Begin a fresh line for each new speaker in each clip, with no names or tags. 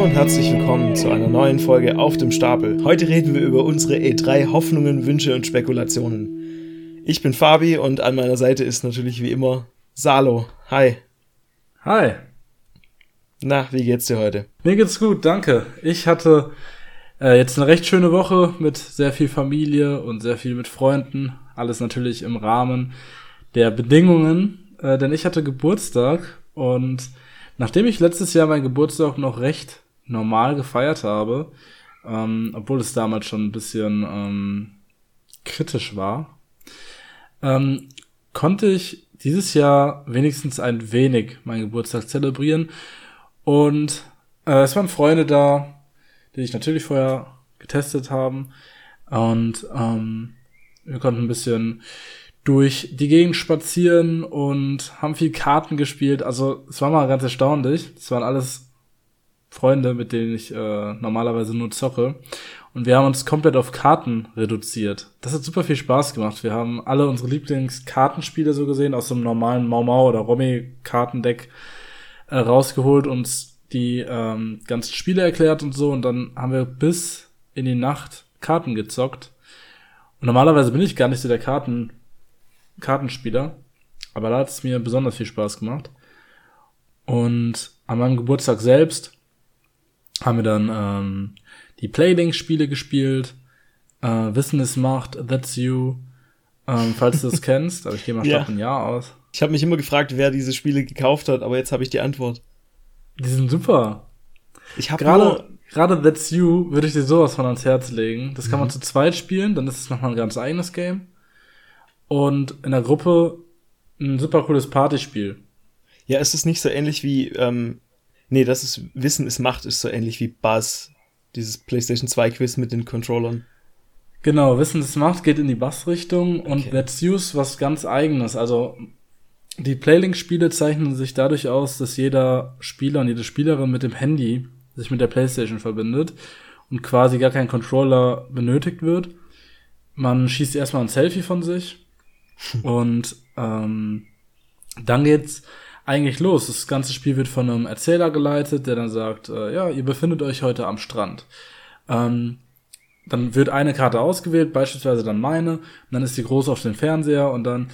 Hallo und herzlich willkommen zu einer neuen Folge auf dem Stapel. Heute reden wir über unsere E3 Hoffnungen, Wünsche und Spekulationen. Ich bin Fabi und an meiner Seite ist natürlich wie immer Salo. Hi.
Hi.
Na, wie geht's dir heute?
Mir geht's gut, danke. Ich hatte äh, jetzt eine recht schöne Woche mit sehr viel Familie und sehr viel mit Freunden. Alles natürlich im Rahmen der Bedingungen, äh, denn ich hatte Geburtstag und nachdem ich letztes Jahr meinen Geburtstag noch recht normal gefeiert habe, ähm, obwohl es damals schon ein bisschen ähm, kritisch war, ähm, konnte ich dieses Jahr wenigstens ein wenig meinen Geburtstag zelebrieren. Und äh, es waren Freunde da, die ich natürlich vorher getestet haben. Und ähm, wir konnten ein bisschen durch die Gegend spazieren und haben viel Karten gespielt. Also es war mal ganz erstaunlich. Es waren alles Freunde, mit denen ich äh, normalerweise nur zocke. Und wir haben uns komplett auf Karten reduziert. Das hat super viel Spaß gemacht. Wir haben alle unsere Lieblingskartenspiele so gesehen, aus einem normalen Mau Mau oder Romy-Kartendeck äh, rausgeholt, uns die ähm, ganzen Spiele erklärt und so. Und dann haben wir bis in die Nacht Karten gezockt. Und normalerweise bin ich gar nicht so der Karten Kartenspieler. Aber da hat es mir besonders viel Spaß gemacht. Und an meinem Geburtstag selbst haben wir dann ähm, die Playlink-Spiele gespielt. Äh, Wissen ist Macht, That's You. Ähm, falls du das kennst, aber ich gehe mal stark ja. ein Jahr aus.
Ich habe mich immer gefragt, wer diese Spiele gekauft hat, aber jetzt habe ich die Antwort.
Die sind super. Ich habe gerade gerade That's You würde ich dir sowas von ans Herz legen. Das kann mhm. man zu zweit spielen, dann ist es nochmal ein ganz eigenes Game. Und in der Gruppe ein super cooles Partyspiel.
Ja, ist es nicht so ähnlich wie, ähm, nee, das ist Wissen ist Macht, ist so ähnlich wie Buzz, dieses PlayStation 2 Quiz mit den Controllern.
Genau, Wissen ist Macht geht in die Bass-Richtung okay. und Let's Use was ganz eigenes. Also die Playlink-Spiele zeichnen sich dadurch aus, dass jeder Spieler und jede Spielerin mit dem Handy sich mit der PlayStation verbindet und quasi gar kein Controller benötigt wird. Man schießt erstmal ein Selfie von sich und ähm, dann geht's eigentlich los. Das ganze Spiel wird von einem Erzähler geleitet, der dann sagt, äh, ja, ihr befindet euch heute am Strand. Ähm, dann wird eine Karte ausgewählt, beispielsweise dann meine, und dann ist die groß auf dem Fernseher und dann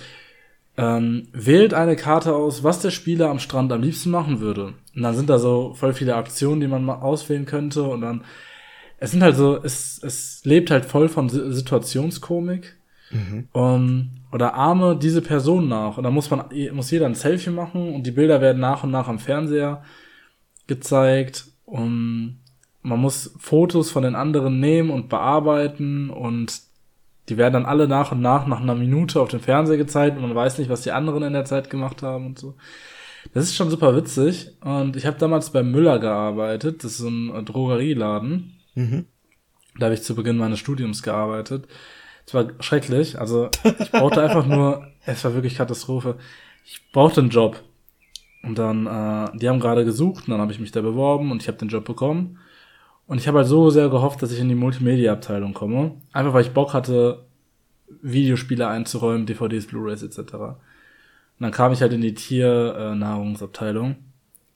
ähm, wählt eine Karte aus, was der Spieler am Strand am liebsten machen würde. Und dann sind da so voll viele Aktionen, die man mal auswählen könnte und dann es sind halt so, es, es lebt halt voll von Situationskomik. Mhm. Um, oder arme diese Person nach. Und dann muss man, muss jeder ein Selfie machen und die Bilder werden nach und nach am Fernseher gezeigt. Und man muss Fotos von den anderen nehmen und bearbeiten und die werden dann alle nach und nach nach einer Minute auf dem Fernseher gezeigt und man weiß nicht, was die anderen in der Zeit gemacht haben und so. Das ist schon super witzig. Und ich habe damals bei Müller gearbeitet. Das ist so ein Drogerieladen. Mhm. Da habe ich zu Beginn meines Studiums gearbeitet. Es war schrecklich. Also ich brauchte einfach nur, es war wirklich Katastrophe. Ich brauchte einen Job. Und dann, äh, die haben gerade gesucht und dann habe ich mich da beworben und ich habe den Job bekommen. Und ich habe halt so sehr gehofft, dass ich in die Multimedia-Abteilung komme. Einfach weil ich Bock hatte, Videospiele einzuräumen, DVDs, Blu-rays etc. Und dann kam ich halt in die Tiernahrungsabteilung.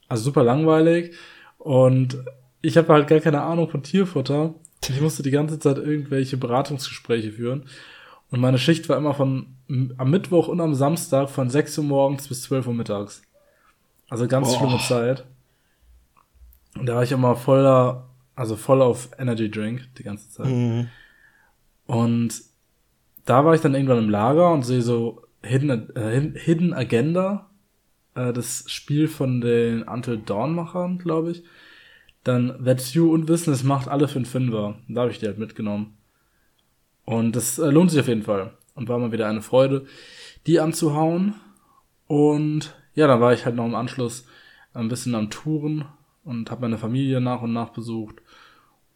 Also super langweilig. Und ich habe halt gar keine Ahnung von Tierfutter. Ich musste die ganze Zeit irgendwelche Beratungsgespräche führen. Und meine Schicht war immer von am Mittwoch und am Samstag von 6 Uhr morgens bis 12 Uhr mittags. Also ganz oh. schlimme Zeit. Und da war ich immer voller also voll auf Energy Drink die ganze Zeit. Mhm. Und da war ich dann irgendwann im Lager und sehe so Hidden, äh, Hidden Agenda, äh, das Spiel von den Until Dawn Machern, glaube ich. Dann That's You und Wissen, es macht alle für einen Fünfer. Da habe ich die halt mitgenommen. Und das äh, lohnt sich auf jeden Fall. Und war mal wieder eine Freude, die anzuhauen. Und ja, dann war ich halt noch im Anschluss ein bisschen am Touren und habe meine Familie nach und nach besucht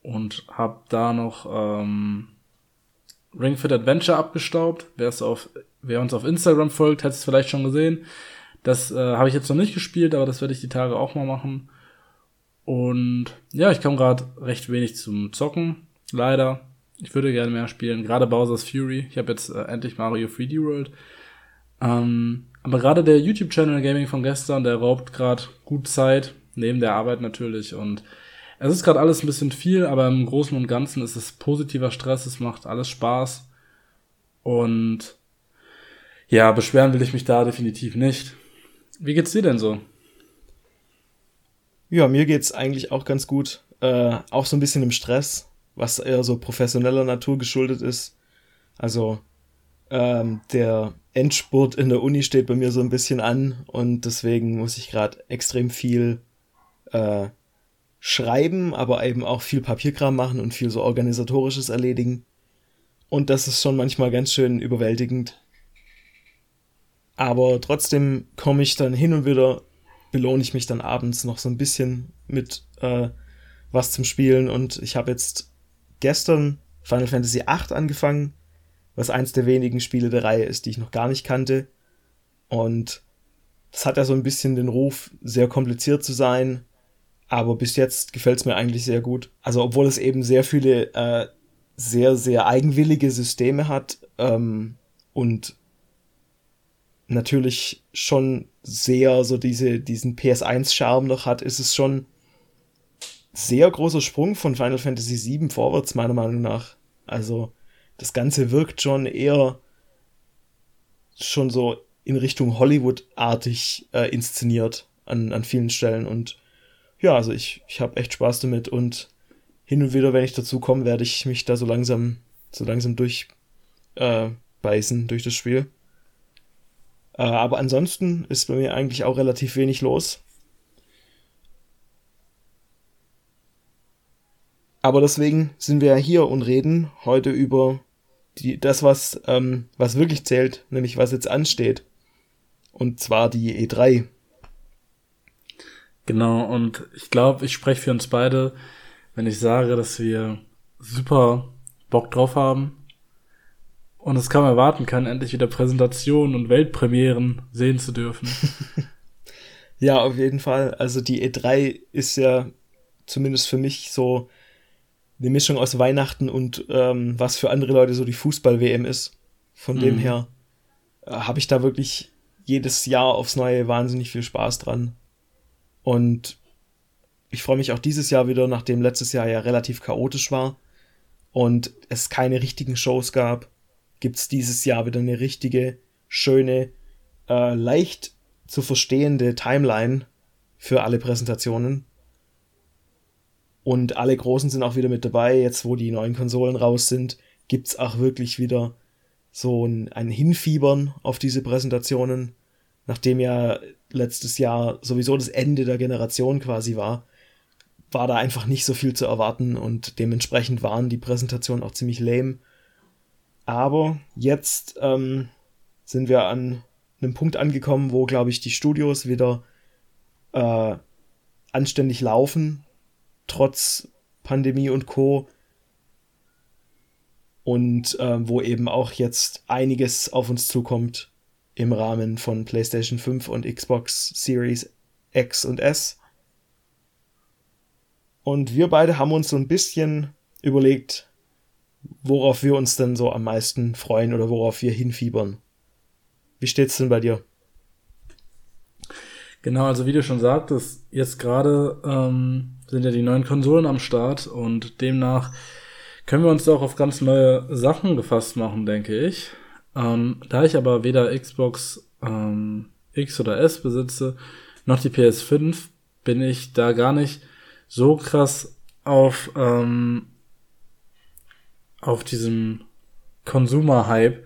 und habe da noch ähm, Ring Fit Adventure abgestaubt. Wer es auf, wer uns auf Instagram folgt, hat es vielleicht schon gesehen. Das äh, habe ich jetzt noch nicht gespielt, aber das werde ich die Tage auch mal machen. Und ja, ich komme gerade recht wenig zum Zocken, leider. Ich würde gerne mehr spielen, gerade Bowser's Fury. Ich habe jetzt äh, endlich Mario 3D World. Ähm, aber gerade der YouTube-Channel Gaming von gestern, der raubt gerade gut Zeit, neben der Arbeit natürlich. Und es ist gerade alles ein bisschen viel, aber im Großen und Ganzen ist es positiver Stress, es macht alles Spaß. Und ja, beschweren will ich mich da definitiv nicht. Wie geht's dir denn so?
Ja, mir geht's eigentlich auch ganz gut. Äh, auch so ein bisschen im Stress, was eher so professioneller Natur geschuldet ist. Also ähm, der Endspurt in der Uni steht bei mir so ein bisschen an und deswegen muss ich gerade extrem viel äh, schreiben, aber eben auch viel Papierkram machen und viel so organisatorisches erledigen. Und das ist schon manchmal ganz schön überwältigend. Aber trotzdem komme ich dann hin und wieder, belohne ich mich dann abends noch so ein bisschen mit äh, was zum Spielen. Und ich habe jetzt gestern Final Fantasy VIII angefangen, was eins der wenigen Spiele der Reihe ist, die ich noch gar nicht kannte. Und das hat ja so ein bisschen den Ruf, sehr kompliziert zu sein. Aber bis jetzt gefällt es mir eigentlich sehr gut. Also obwohl es eben sehr viele äh, sehr, sehr eigenwillige Systeme hat ähm, und natürlich schon sehr so diese, diesen PS1-Charme noch hat, ist es schon sehr großer Sprung von Final Fantasy VII vorwärts, meiner Meinung nach. Also, das Ganze wirkt schon eher schon so in Richtung Hollywood-artig äh, inszeniert an, an vielen Stellen. Und ja, also ich, ich habe echt Spaß damit und hin und wieder, wenn ich dazu komme, werde ich mich da so langsam, so langsam durchbeißen äh, durch das Spiel. Äh, aber ansonsten ist bei mir eigentlich auch relativ wenig los. Aber deswegen sind wir ja hier und reden heute über die, das, was, ähm, was wirklich zählt, nämlich was jetzt ansteht. Und zwar die E3.
Genau, und ich glaube, ich spreche für uns beide, wenn ich sage, dass wir super Bock drauf haben und es kaum erwarten kann, endlich wieder Präsentationen und Weltpremieren sehen zu dürfen.
ja, auf jeden Fall. Also die E3 ist ja zumindest für mich so eine Mischung aus Weihnachten und ähm, was für andere Leute so die Fußball-WM ist. Von mhm. dem her äh, habe ich da wirklich jedes Jahr aufs Neue wahnsinnig viel Spaß dran. Und ich freue mich auch dieses Jahr wieder, nachdem letztes Jahr ja relativ chaotisch war und es keine richtigen Shows gab, gibt es dieses Jahr wieder eine richtige, schöne, äh, leicht zu verstehende Timeline für alle Präsentationen. Und alle Großen sind auch wieder mit dabei. Jetzt, wo die neuen Konsolen raus sind, gibt es auch wirklich wieder so ein, ein Hinfiebern auf diese Präsentationen. Nachdem ja letztes Jahr sowieso das Ende der Generation quasi war, war da einfach nicht so viel zu erwarten und dementsprechend waren die Präsentationen auch ziemlich lame. Aber jetzt ähm, sind wir an einem Punkt angekommen, wo, glaube ich, die Studios wieder äh, anständig laufen, trotz Pandemie und Co. Und äh, wo eben auch jetzt einiges auf uns zukommt im Rahmen von PlayStation 5 und Xbox Series X und S. Und wir beide haben uns so ein bisschen überlegt, worauf wir uns denn so am meisten freuen oder worauf wir hinfiebern. Wie steht's denn bei dir?
Genau, also wie du schon sagtest, jetzt gerade ähm, sind ja die neuen Konsolen am Start und demnach können wir uns auch auf ganz neue Sachen gefasst machen, denke ich. Ähm, da ich aber weder Xbox ähm, X oder S besitze, noch die PS5, bin ich da gar nicht so krass auf, ähm, auf diesem Consumer-Hype,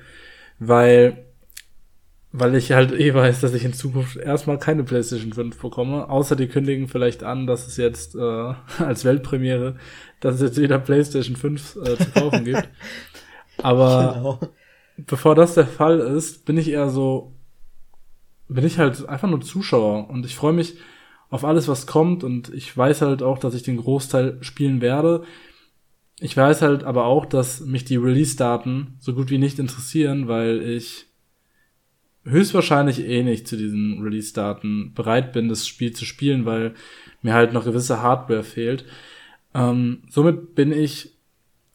weil, weil ich halt eh weiß, dass ich in Zukunft erstmal keine PlayStation 5 bekomme, außer die kündigen vielleicht an, dass es jetzt äh, als Weltpremiere, dass es jetzt wieder PlayStation 5 äh, zu kaufen gibt. Aber genau. bevor das der Fall ist, bin ich eher so, bin ich halt einfach nur Zuschauer und ich freue mich, auf alles, was kommt und ich weiß halt auch, dass ich den Großteil spielen werde. Ich weiß halt aber auch, dass mich die Release-Daten so gut wie nicht interessieren, weil ich höchstwahrscheinlich eh nicht zu diesen Release-Daten bereit bin, das Spiel zu spielen, weil mir halt noch gewisse Hardware fehlt. Ähm, somit bin ich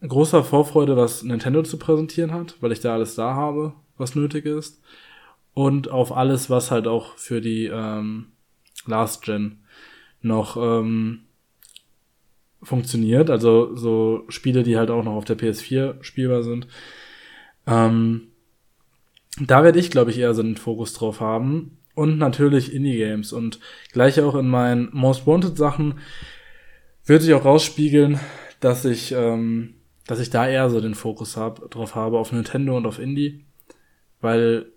großer Vorfreude, was Nintendo zu präsentieren hat, weil ich da alles da habe, was nötig ist. Und auf alles, was halt auch für die ähm, Last Gen noch ähm, funktioniert. Also so Spiele, die halt auch noch auf der PS4 spielbar sind. Ähm, da werde ich, glaube ich, eher so einen Fokus drauf haben. Und natürlich Indie-Games. Und gleich auch in meinen Most Wanted-Sachen wird sich auch rausspiegeln, dass ich, ähm, dass ich da eher so den Fokus hab, drauf habe, auf Nintendo und auf Indie. Weil,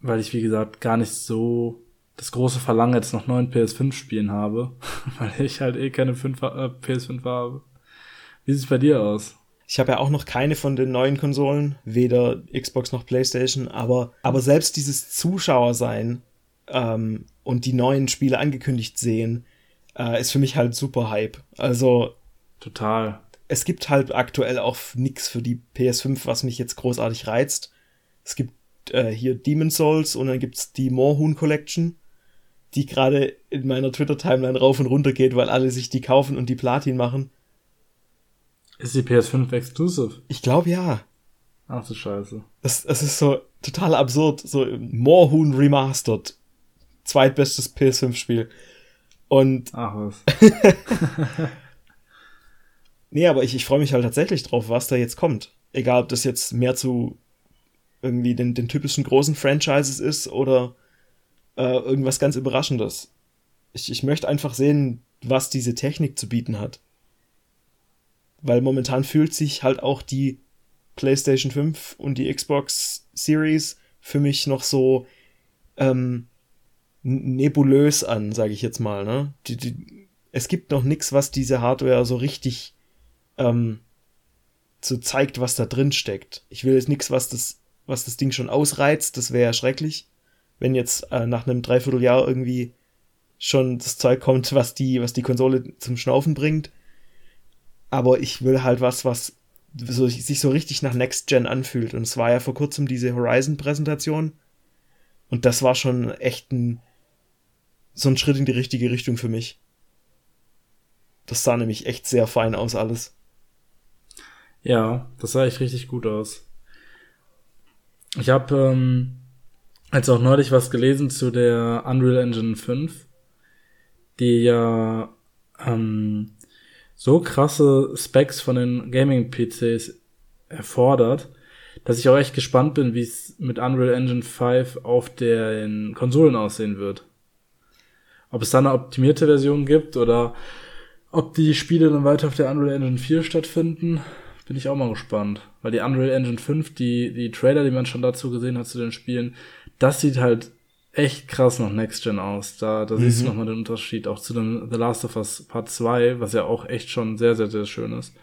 weil ich, wie gesagt, gar nicht so das große Verlangen jetzt noch neuen PS5-Spielen habe, weil ich halt eh keine 5, äh, PS5 habe. Wie sieht's bei dir aus?
Ich habe ja auch noch keine von den neuen Konsolen, weder Xbox noch PlayStation, aber, aber selbst dieses Zuschauersein ähm, und die neuen Spiele angekündigt sehen, äh, ist für mich halt super Hype. Also.
Total.
Es gibt halt aktuell auch nix für die PS5, was mich jetzt großartig reizt. Es gibt äh, hier Demon Souls und dann gibt's die Moorhuhn Collection die gerade in meiner Twitter-Timeline rauf und runter geht, weil alle sich die kaufen und die Platin machen.
Ist die PS5 exclusive?
Ich glaube ja.
Ach so scheiße.
Das, das ist so total absurd. So Moorhuhn Remastered. Zweitbestes PS5-Spiel. Und.
Ach was.
nee, aber ich, ich freue mich halt tatsächlich drauf, was da jetzt kommt. Egal, ob das jetzt mehr zu irgendwie den, den typischen großen Franchises ist oder äh, irgendwas ganz Überraschendes. Ich, ich möchte einfach sehen, was diese Technik zu bieten hat. Weil momentan fühlt sich halt auch die PlayStation 5 und die Xbox Series für mich noch so ähm, nebulös an, sage ich jetzt mal. Ne? Die, die, es gibt noch nichts, was diese Hardware so richtig ähm, so zeigt, was da drin steckt. Ich will jetzt nichts, was das, was das Ding schon ausreizt, das wäre ja schrecklich wenn jetzt äh, nach einem Dreivierteljahr irgendwie schon das Zeug kommt, was die, was die Konsole zum Schnaufen bringt. Aber ich will halt was, was so, sich so richtig nach Next Gen anfühlt. Und es war ja vor kurzem diese Horizon-Präsentation. Und das war schon echt ein, so ein Schritt in die richtige Richtung für mich. Das sah nämlich echt sehr fein aus alles.
Ja, das sah echt richtig gut aus. Ich habe ähm, als auch neulich was gelesen zu der Unreal Engine 5, die ja ähm, so krasse Specs von den Gaming-PCs erfordert, dass ich auch echt gespannt bin, wie es mit Unreal Engine 5 auf den Konsolen aussehen wird. Ob es da eine optimierte Version gibt oder ob die Spiele dann weiter auf der Unreal Engine 4 stattfinden, bin ich auch mal gespannt. Weil die Unreal Engine 5, die, die Trailer, die man schon dazu gesehen hat zu den Spielen, das sieht halt echt krass nach Next Gen aus. Da, da mhm. siehst du mhm. nochmal den Unterschied auch zu dem The Last of Us Part 2, was ja auch echt schon sehr, sehr, sehr schön ist.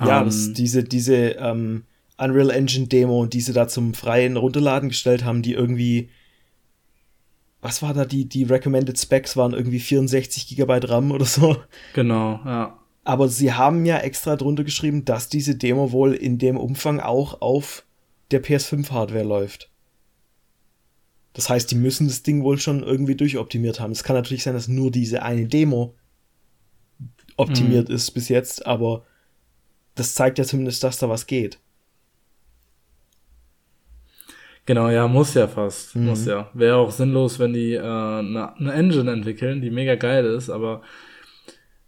Ja, ähm, das, diese, diese ähm, Unreal Engine Demo, die sie da zum freien Runterladen gestellt haben, die irgendwie was war da, die, die Recommended Specs waren irgendwie 64 Gigabyte RAM oder so.
Genau, ja.
Aber sie haben ja extra drunter geschrieben, dass diese Demo wohl in dem Umfang auch auf der PS5-Hardware läuft. Das heißt, die müssen das Ding wohl schon irgendwie durchoptimiert haben. Es kann natürlich sein, dass nur diese eine Demo optimiert mhm. ist bis jetzt, aber das zeigt ja zumindest, dass da was geht.
Genau, ja, muss ja fast. Mhm. Muss ja. Wäre auch sinnlos, wenn die eine äh, ne Engine entwickeln, die mega geil ist, aber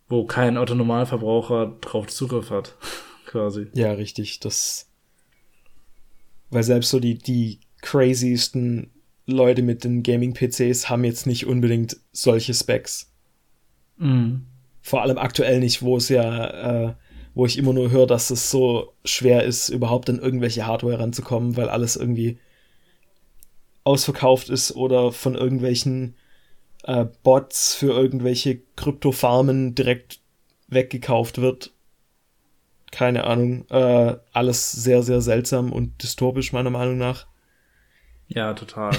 wo kein Autonomalverbraucher drauf Zugriff hat, quasi.
Ja, richtig. Das. Weil selbst so die, die craziesten Leute mit den Gaming-PCs haben jetzt nicht unbedingt solche Specs. Mhm. Vor allem aktuell nicht, wo es ja, äh, wo ich immer nur höre, dass es so schwer ist, überhaupt an irgendwelche Hardware ranzukommen, weil alles irgendwie ausverkauft ist oder von irgendwelchen äh, Bots für irgendwelche Kryptofarmen direkt weggekauft wird. Keine Ahnung. Äh, alles sehr, sehr seltsam und dystopisch, meiner Meinung nach.
Ja, total.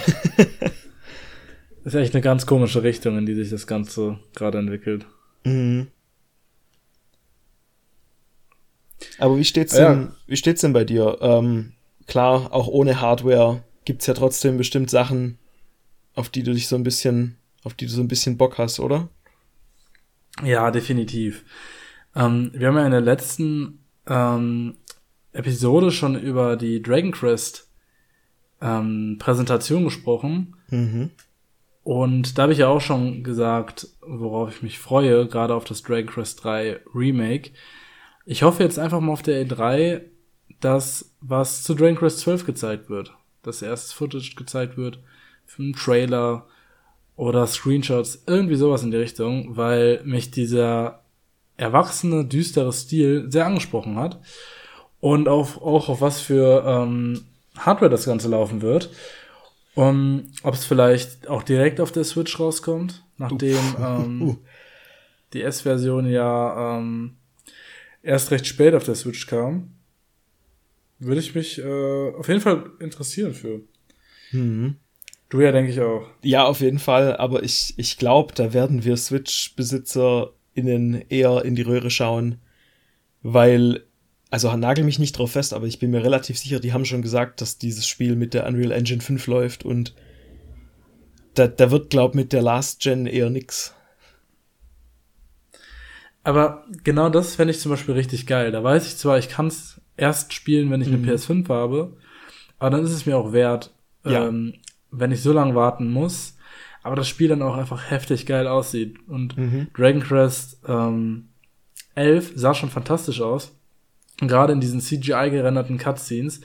ist echt eine ganz komische Richtung, in die sich das Ganze gerade entwickelt. Mhm.
Aber wie steht's denn, ja. wie steht's denn bei dir? Ähm, klar, auch ohne Hardware gibt's ja trotzdem bestimmt Sachen, auf die du dich so ein bisschen, auf die du so ein bisschen Bock hast, oder?
Ja, definitiv. Ähm, wir haben ja in der letzten ähm, Episode schon über die Dragon Quest ähm, Präsentation gesprochen. Mhm. Und da habe ich ja auch schon gesagt, worauf ich mich freue, gerade auf das Dragon Quest 3 Remake. Ich hoffe jetzt einfach mal auf der E3, dass was zu Dragon Quest 12 gezeigt wird. Dass erstes Footage gezeigt wird, für einen Trailer oder Screenshots, irgendwie sowas in die Richtung, weil mich dieser erwachsene, düstere Stil sehr angesprochen hat. Und auch, auch auf was für ähm, Hardware das Ganze laufen wird. Um, ob es vielleicht auch direkt auf der Switch rauskommt, nachdem ähm, die S-Version ja ähm, erst recht spät auf der Switch kam. Würde ich mich äh, auf jeden Fall interessieren für. Mhm. Du ja, denke ich auch.
Ja, auf jeden Fall, aber ich, ich glaube, da werden wir Switch-BesitzerInnen eher in die Röhre schauen, weil also nagel mich nicht drauf fest, aber ich bin mir relativ sicher, die haben schon gesagt, dass dieses Spiel mit der Unreal Engine 5 läuft und da, da wird, glaub, mit der Last Gen eher nix.
Aber genau das fände ich zum Beispiel richtig geil. Da weiß ich zwar, ich kann es erst spielen, wenn ich mhm. eine PS5 habe, aber dann ist es mir auch wert, ja. ähm, wenn ich so lange warten muss, aber das Spiel dann auch einfach heftig geil aussieht. Und mhm. Dragon Quest ähm, 11 sah schon fantastisch aus gerade in diesen CGI gerenderten Cutscenes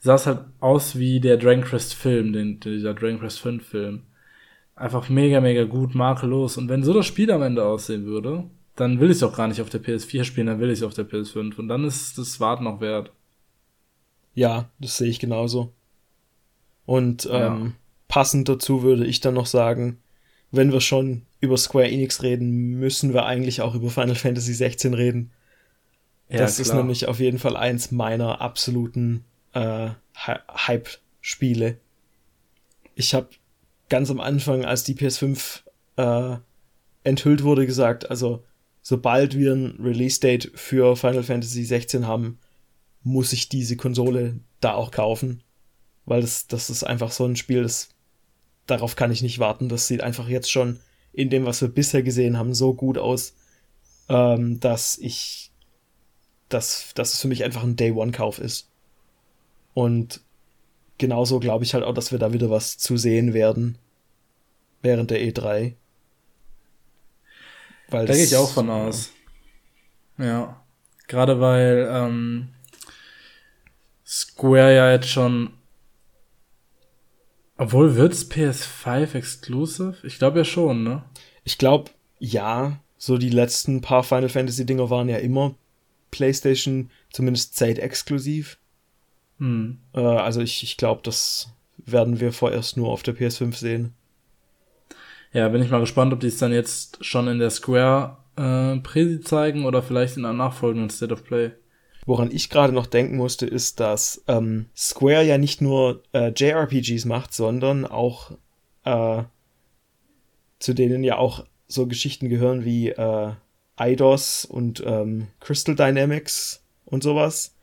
sah es halt aus wie der Dragon Quest Film, den, dieser Dragon Quest 5 Film. Einfach mega, mega gut, makellos. Und wenn so das Spiel am Ende aussehen würde, dann will ich es auch gar nicht auf der PS4 spielen, dann will ich es auf der PS5. Und dann ist das Warten auch wert.
Ja, das sehe ich genauso. Und ähm, ja. passend dazu würde ich dann noch sagen, wenn wir schon über Square Enix reden, müssen wir eigentlich auch über Final Fantasy 16 reden. Ja, das klar. ist nämlich auf jeden Fall eins meiner absoluten äh, Hype-Spiele. Ich habe ganz am Anfang, als die PS5 äh, enthüllt wurde, gesagt, also sobald wir ein Release-Date für Final Fantasy 16 haben, muss ich diese Konsole da auch kaufen. Weil das, das ist einfach so ein Spiel, das darauf kann ich nicht warten. Das sieht einfach jetzt schon in dem, was wir bisher gesehen haben, so gut aus, ähm, dass ich dass, dass es für mich einfach ein Day-One-Kauf ist. Und genauso glaube ich halt auch, dass wir da wieder was zu sehen werden während der E3.
Weil da gehe ich auch von aus. Ja. Gerade weil ähm, Square ja jetzt schon. Obwohl wird's PS5 exclusive? Ich glaube ja schon, ne?
Ich glaube, ja. So die letzten paar Final Fantasy Dinger waren ja immer PlayStation zumindest zeitexklusiv. Hm. Äh, also ich, ich glaube, das werden wir vorerst nur auf der PS5 sehen.
Ja, bin ich mal gespannt, ob die es dann jetzt schon in der Square äh, Presi zeigen oder vielleicht in einem nachfolgenden State of Play.
Woran ich gerade noch denken musste, ist, dass ähm, Square ja nicht nur äh, JRPGs macht, sondern auch äh, zu denen ja auch so Geschichten gehören wie äh, IDOS und ähm, Crystal Dynamics und sowas.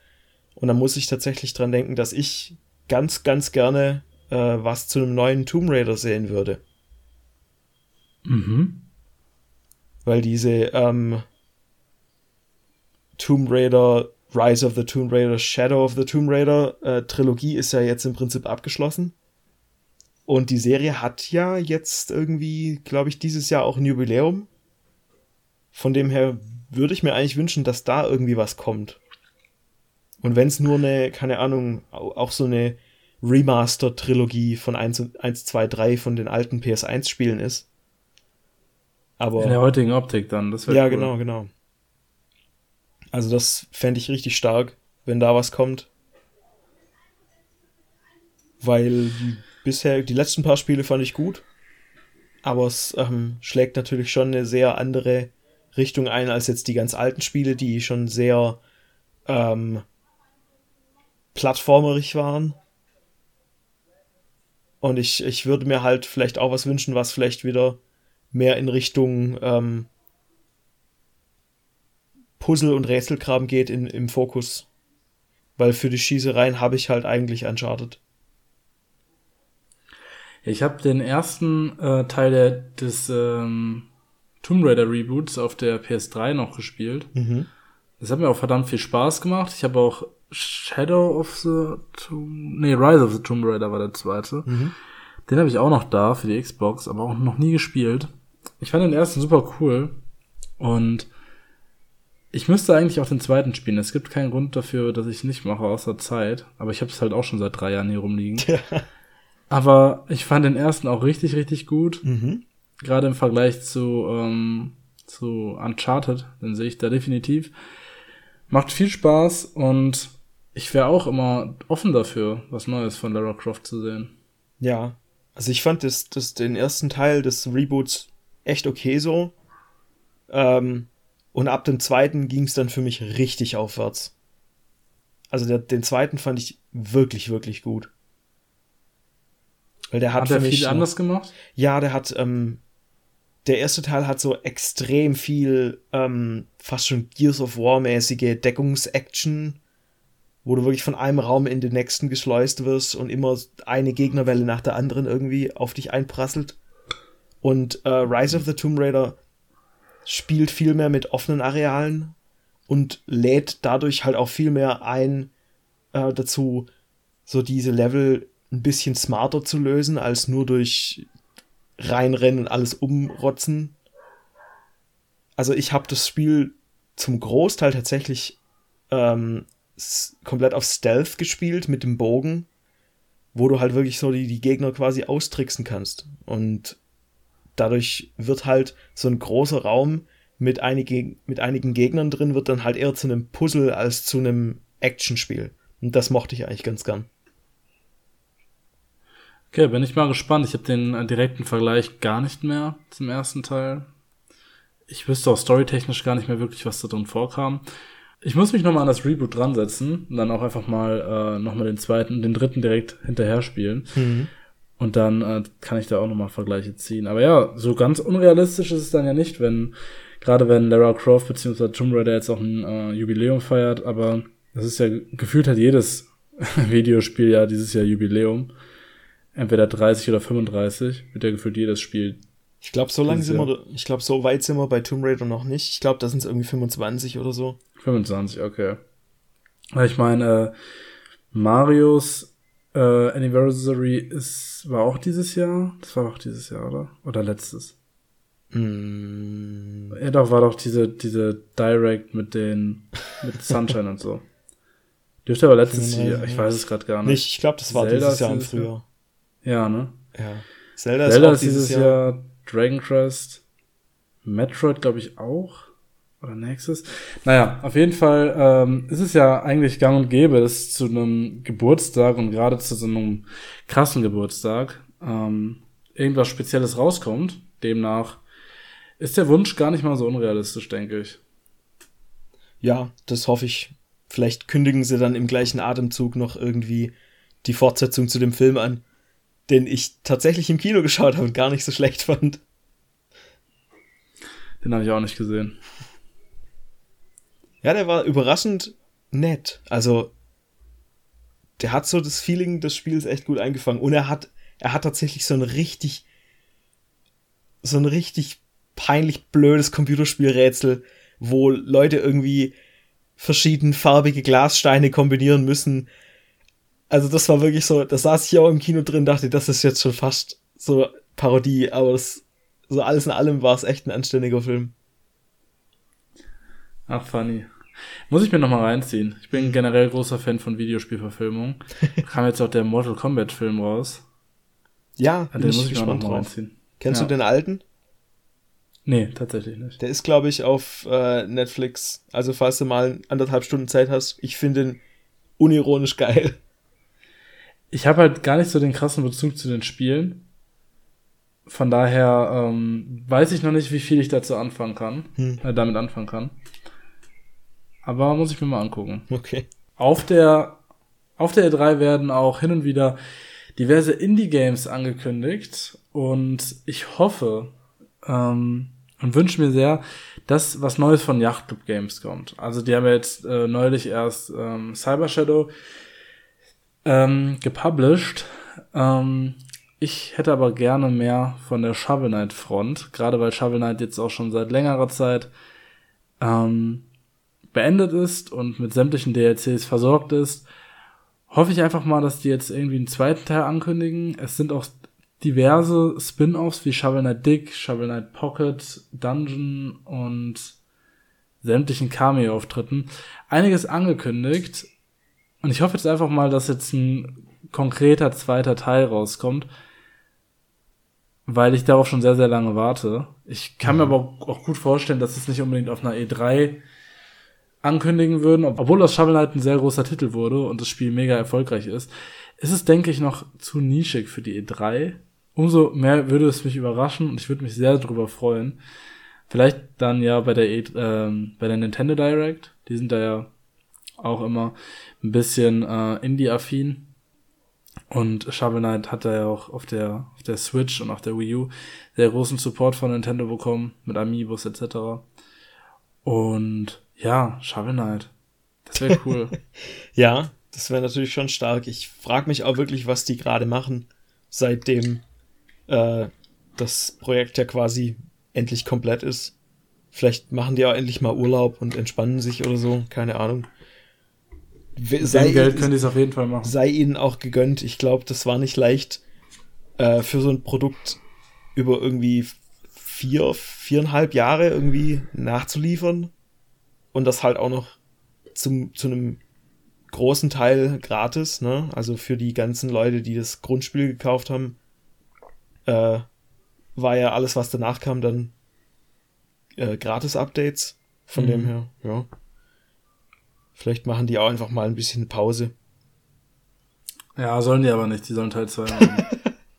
Und da muss ich tatsächlich dran denken, dass ich ganz, ganz gerne äh, was zu einem neuen Tomb Raider sehen würde. Mhm. Weil diese ähm, Tomb Raider, Rise of the Tomb Raider, Shadow of the Tomb Raider äh, Trilogie ist ja jetzt im Prinzip abgeschlossen. Und die Serie hat ja jetzt irgendwie, glaube ich, dieses Jahr auch ein Jubiläum. Von dem her würde ich mir eigentlich wünschen, dass da irgendwie was kommt. Und wenn es nur eine, keine Ahnung, auch so eine Remaster-Trilogie von 1, 1, 2, 3 von den alten PS1-Spielen ist.
Aber. In der heutigen Optik dann,
das wäre Ja, cool. genau, genau. Also das fände ich richtig stark, wenn da was kommt. Weil die bisher, die letzten paar Spiele fand ich gut. Aber es ähm, schlägt natürlich schon eine sehr andere Richtung ein als jetzt die ganz alten Spiele, die schon sehr ähm, plattformerig waren. Und ich, ich würde mir halt vielleicht auch was wünschen, was vielleicht wieder mehr in Richtung ähm, Puzzle und Rätselkram geht in, im Fokus. Weil für die Schießereien habe ich halt eigentlich Uncharted.
Ich habe den ersten äh, Teil der, des ähm, Tomb Raider Reboots auf der PS3 noch gespielt. Mhm. Das hat mir auch verdammt viel Spaß gemacht. Ich habe auch Shadow of the Tomb, nee, Rise of the Tomb Raider war der zweite. Mhm. Den habe ich auch noch da für die Xbox, aber auch noch nie gespielt. Ich fand den ersten super cool und ich müsste eigentlich auch den zweiten spielen. Es gibt keinen Grund dafür, dass ich es nicht mache, außer Zeit. Aber ich habe es halt auch schon seit drei Jahren hier rumliegen. Aber ich fand den ersten auch richtig, richtig gut. Mhm. Gerade im Vergleich zu, ähm, zu Uncharted, den sehe ich da definitiv. Macht viel Spaß und ich wäre auch immer offen dafür, was Neues von Lara Croft zu sehen.
Ja, also ich fand das, das, den ersten Teil des Reboots echt okay so. Ähm, und ab dem zweiten ging es dann für mich richtig aufwärts. Also der, den zweiten fand ich wirklich, wirklich gut.
Weil der hat, hat der viel anders gemacht?
Ja, der hat, ähm, der erste Teil hat so extrem viel, ähm, fast schon Gears of War-mäßige Deckungsaction, wo du wirklich von einem Raum in den nächsten geschleust wirst und immer eine Gegnerwelle nach der anderen irgendwie auf dich einprasselt. Und äh, Rise of the Tomb Raider spielt viel mehr mit offenen Arealen und lädt dadurch halt auch viel mehr ein äh, dazu, so diese Level ein bisschen smarter zu lösen, als nur durch reinrennen und alles umrotzen. Also ich habe das Spiel zum Großteil tatsächlich ähm, komplett auf Stealth gespielt mit dem Bogen, wo du halt wirklich so die, die Gegner quasi austricksen kannst. Und dadurch wird halt so ein großer Raum mit, einige, mit einigen Gegnern drin, wird dann halt eher zu einem Puzzle als zu einem Actionspiel. Und das mochte ich eigentlich ganz gern.
Okay, bin ich mal gespannt. Ich habe den äh, direkten Vergleich gar nicht mehr zum ersten Teil. Ich wüsste auch storytechnisch gar nicht mehr wirklich, was da drin vorkam. Ich muss mich nochmal an das Reboot dran setzen und dann auch einfach mal äh, nochmal den zweiten, den dritten direkt hinterher spielen. Mhm. Und dann äh, kann ich da auch nochmal Vergleiche ziehen. Aber ja, so ganz unrealistisch ist es dann ja nicht, wenn, gerade wenn Lara Croft bzw. Tomb Raider jetzt auch ein äh, Jubiläum feiert, aber das ist ja gefühlt hat jedes Videospiel ja dieses Jahr Jubiläum. Entweder 30 oder 35, wird ja gefühlt jedes Spiel.
Ich glaube, so lange sind wir, ich glaube, so weit sind wir bei Tomb Raider noch nicht. Ich glaube, da sind es irgendwie 25 oder so.
25, okay. Ich meine, äh, Marios äh, Anniversary ist, war auch dieses Jahr? Das war auch dieses Jahr, oder? Oder letztes? Mm. Ja, doch, war doch diese, diese Direct mit den, mit Sunshine und so. Dürfte aber letztes Jahr, ich weiß es gerade gar nicht.
Ich glaube, das war Zelda dieses Jahr im Frühjahr.
Ja, ne?
Ja.
Zelda, Zelda ist, ist dieses Jahr. Jahr. Dragon Quest. Metroid, glaube ich, auch. Oder nächstes. Naja, auf jeden Fall ähm, ist es ja eigentlich gang und gäbe, dass zu einem Geburtstag und gerade zu so einem krassen Geburtstag ähm, irgendwas Spezielles rauskommt. Demnach ist der Wunsch gar nicht mal so unrealistisch, denke ich.
Ja, das hoffe ich. Vielleicht kündigen sie dann im gleichen Atemzug noch irgendwie die Fortsetzung zu dem Film an, den ich tatsächlich im Kino geschaut habe und gar nicht so schlecht fand.
Den habe ich auch nicht gesehen.
Ja, der war überraschend nett. Also, der hat so das Feeling des Spiels echt gut eingefangen. Und er hat, er hat tatsächlich so ein richtig, so ein richtig peinlich blödes Computerspielrätsel, wo Leute irgendwie verschiedenfarbige Glassteine kombinieren müssen. Also das war wirklich so, da saß ich auch im Kino drin, dachte, das ist jetzt schon fast so Parodie, aber das, so alles in allem war es echt ein anständiger Film.
Ach, funny. Muss ich mir nochmal reinziehen. Ich bin generell großer Fan von Videospielverfilmungen. Kam jetzt auch der Mortal Kombat Film raus.
Ja, den muss ich mir nochmal reinziehen. Kennst ja. du den alten?
Nee, tatsächlich nicht.
Der ist, glaube ich, auf äh, Netflix. Also, falls du mal anderthalb Stunden Zeit hast, ich finde ihn unironisch geil.
Ich habe halt gar nicht so den krassen Bezug zu den Spielen. Von daher ähm, weiß ich noch nicht, wie viel ich dazu anfangen kann, hm. äh, damit anfangen kann. Aber muss ich mir mal angucken.
Okay.
Auf der, auf der E3 werden auch hin und wieder diverse Indie-Games angekündigt und ich hoffe ähm, und wünsche mir sehr, dass was Neues von Yacht Club Games kommt. Also die haben jetzt äh, neulich erst ähm, Cyber Shadow ähm, gepublished. Ähm, ich hätte aber gerne mehr von der Shovel Knight Front, gerade weil Shovel Knight jetzt auch schon seit längerer Zeit ähm, beendet ist und mit sämtlichen DLCs versorgt ist, hoffe ich einfach mal, dass die jetzt irgendwie einen zweiten Teil ankündigen. Es sind auch diverse Spin-offs wie Shovel Knight Dick, Shovel Knight Pocket, Dungeon und sämtlichen Cameo-Auftritten. Einiges angekündigt. Und ich hoffe jetzt einfach mal, dass jetzt ein konkreter zweiter Teil rauskommt, weil ich darauf schon sehr, sehr lange warte. Ich kann mhm. mir aber auch gut vorstellen, dass es nicht unbedingt auf einer E3 ankündigen würden, obwohl das Shovel Knight ein sehr großer Titel wurde und das Spiel mega erfolgreich ist, ist es, denke ich, noch zu nischig für die E3. Umso mehr würde es mich überraschen und ich würde mich sehr darüber freuen. Vielleicht dann ja bei der, e ähm, bei der Nintendo Direct. Die sind da ja auch immer ein bisschen äh, Indie-affin. Und Shovel Knight hat da ja auch auf der, auf der Switch und auf der Wii U sehr großen Support von Nintendo bekommen, mit Amiibos etc. Und ja, Shovel Knight. Das wäre cool.
ja, das wäre natürlich schon stark. Ich frage mich auch wirklich, was die gerade machen, seitdem äh, das Projekt ja quasi endlich komplett ist. Vielleicht machen die auch endlich mal Urlaub und entspannen sich oder so, keine Ahnung.
Sei, Geld können die es auf jeden Fall machen.
Sei ihnen auch gegönnt. Ich glaube, das war nicht leicht, äh, für so ein Produkt über irgendwie vier, viereinhalb Jahre irgendwie nachzuliefern und das halt auch noch zum, zu einem großen Teil gratis, ne? Also für die ganzen Leute, die das Grundspiel gekauft haben, äh, war ja alles, was danach kam, dann äh, Gratis-Updates. Von mhm. dem her, ja. Vielleicht machen die auch einfach mal ein bisschen Pause.
Ja, sollen die aber nicht, die sollen Teil 2 machen.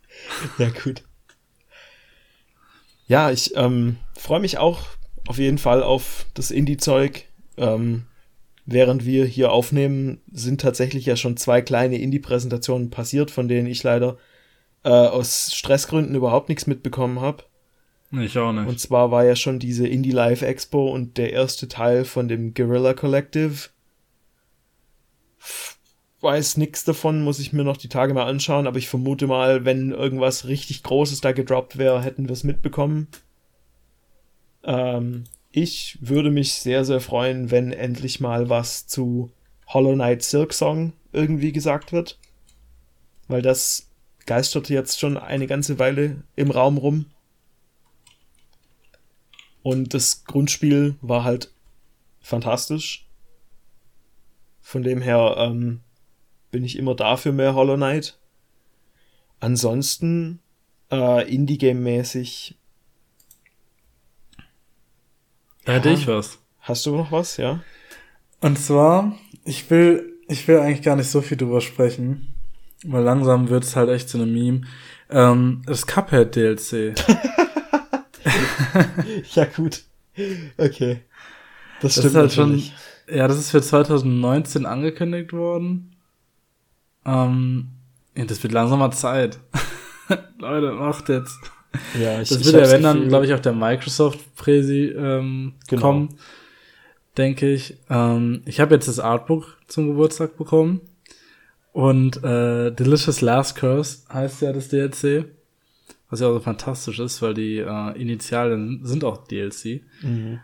ja, gut. Ja, ich ähm, freue mich auch auf jeden Fall auf das Indie-Zeug. Ähm, während wir hier aufnehmen, sind tatsächlich ja schon zwei kleine Indie-Präsentationen passiert, von denen ich leider äh, aus Stressgründen überhaupt nichts mitbekommen habe.
Ich auch nicht.
Und zwar war ja schon diese Indie Live Expo und der erste Teil von dem Guerrilla Collective. Weiß nichts davon, muss ich mir noch die Tage mal anschauen, aber ich vermute mal, wenn irgendwas richtig Großes da gedroppt wäre, hätten wir es mitbekommen. Ähm, ich würde mich sehr, sehr freuen, wenn endlich mal was zu Hollow Knight Silk Song irgendwie gesagt wird. Weil das geistert jetzt schon eine ganze Weile im Raum rum. Und das Grundspiel war halt fantastisch. Von dem her ähm, bin ich immer dafür mehr Hollow Knight. Ansonsten äh, Indie-Game-mäßig
da hätte ich was.
Hast du noch was, ja?
Und zwar, ich will, ich will eigentlich gar nicht so viel drüber sprechen, weil langsam wird es halt echt zu einem Meme. Ähm, das Cuphead DLC.
ja, gut. Okay.
Das, das ist halt natürlich. schon, ja, das ist für 2019 angekündigt worden. Ähm, ja, das wird langsam mal Zeit. Leute, macht jetzt. Ja, ich, das wird ja, wenn dann, glaube ich, auch der Microsoft-Präsi ähm, genau. kommen, denke ich. Ähm, ich habe jetzt das Artbook zum Geburtstag bekommen. Und äh, Delicious Last Curse heißt ja das DLC. Was ja auch so fantastisch ist, weil die äh, Initialen sind auch DLC. Mhm.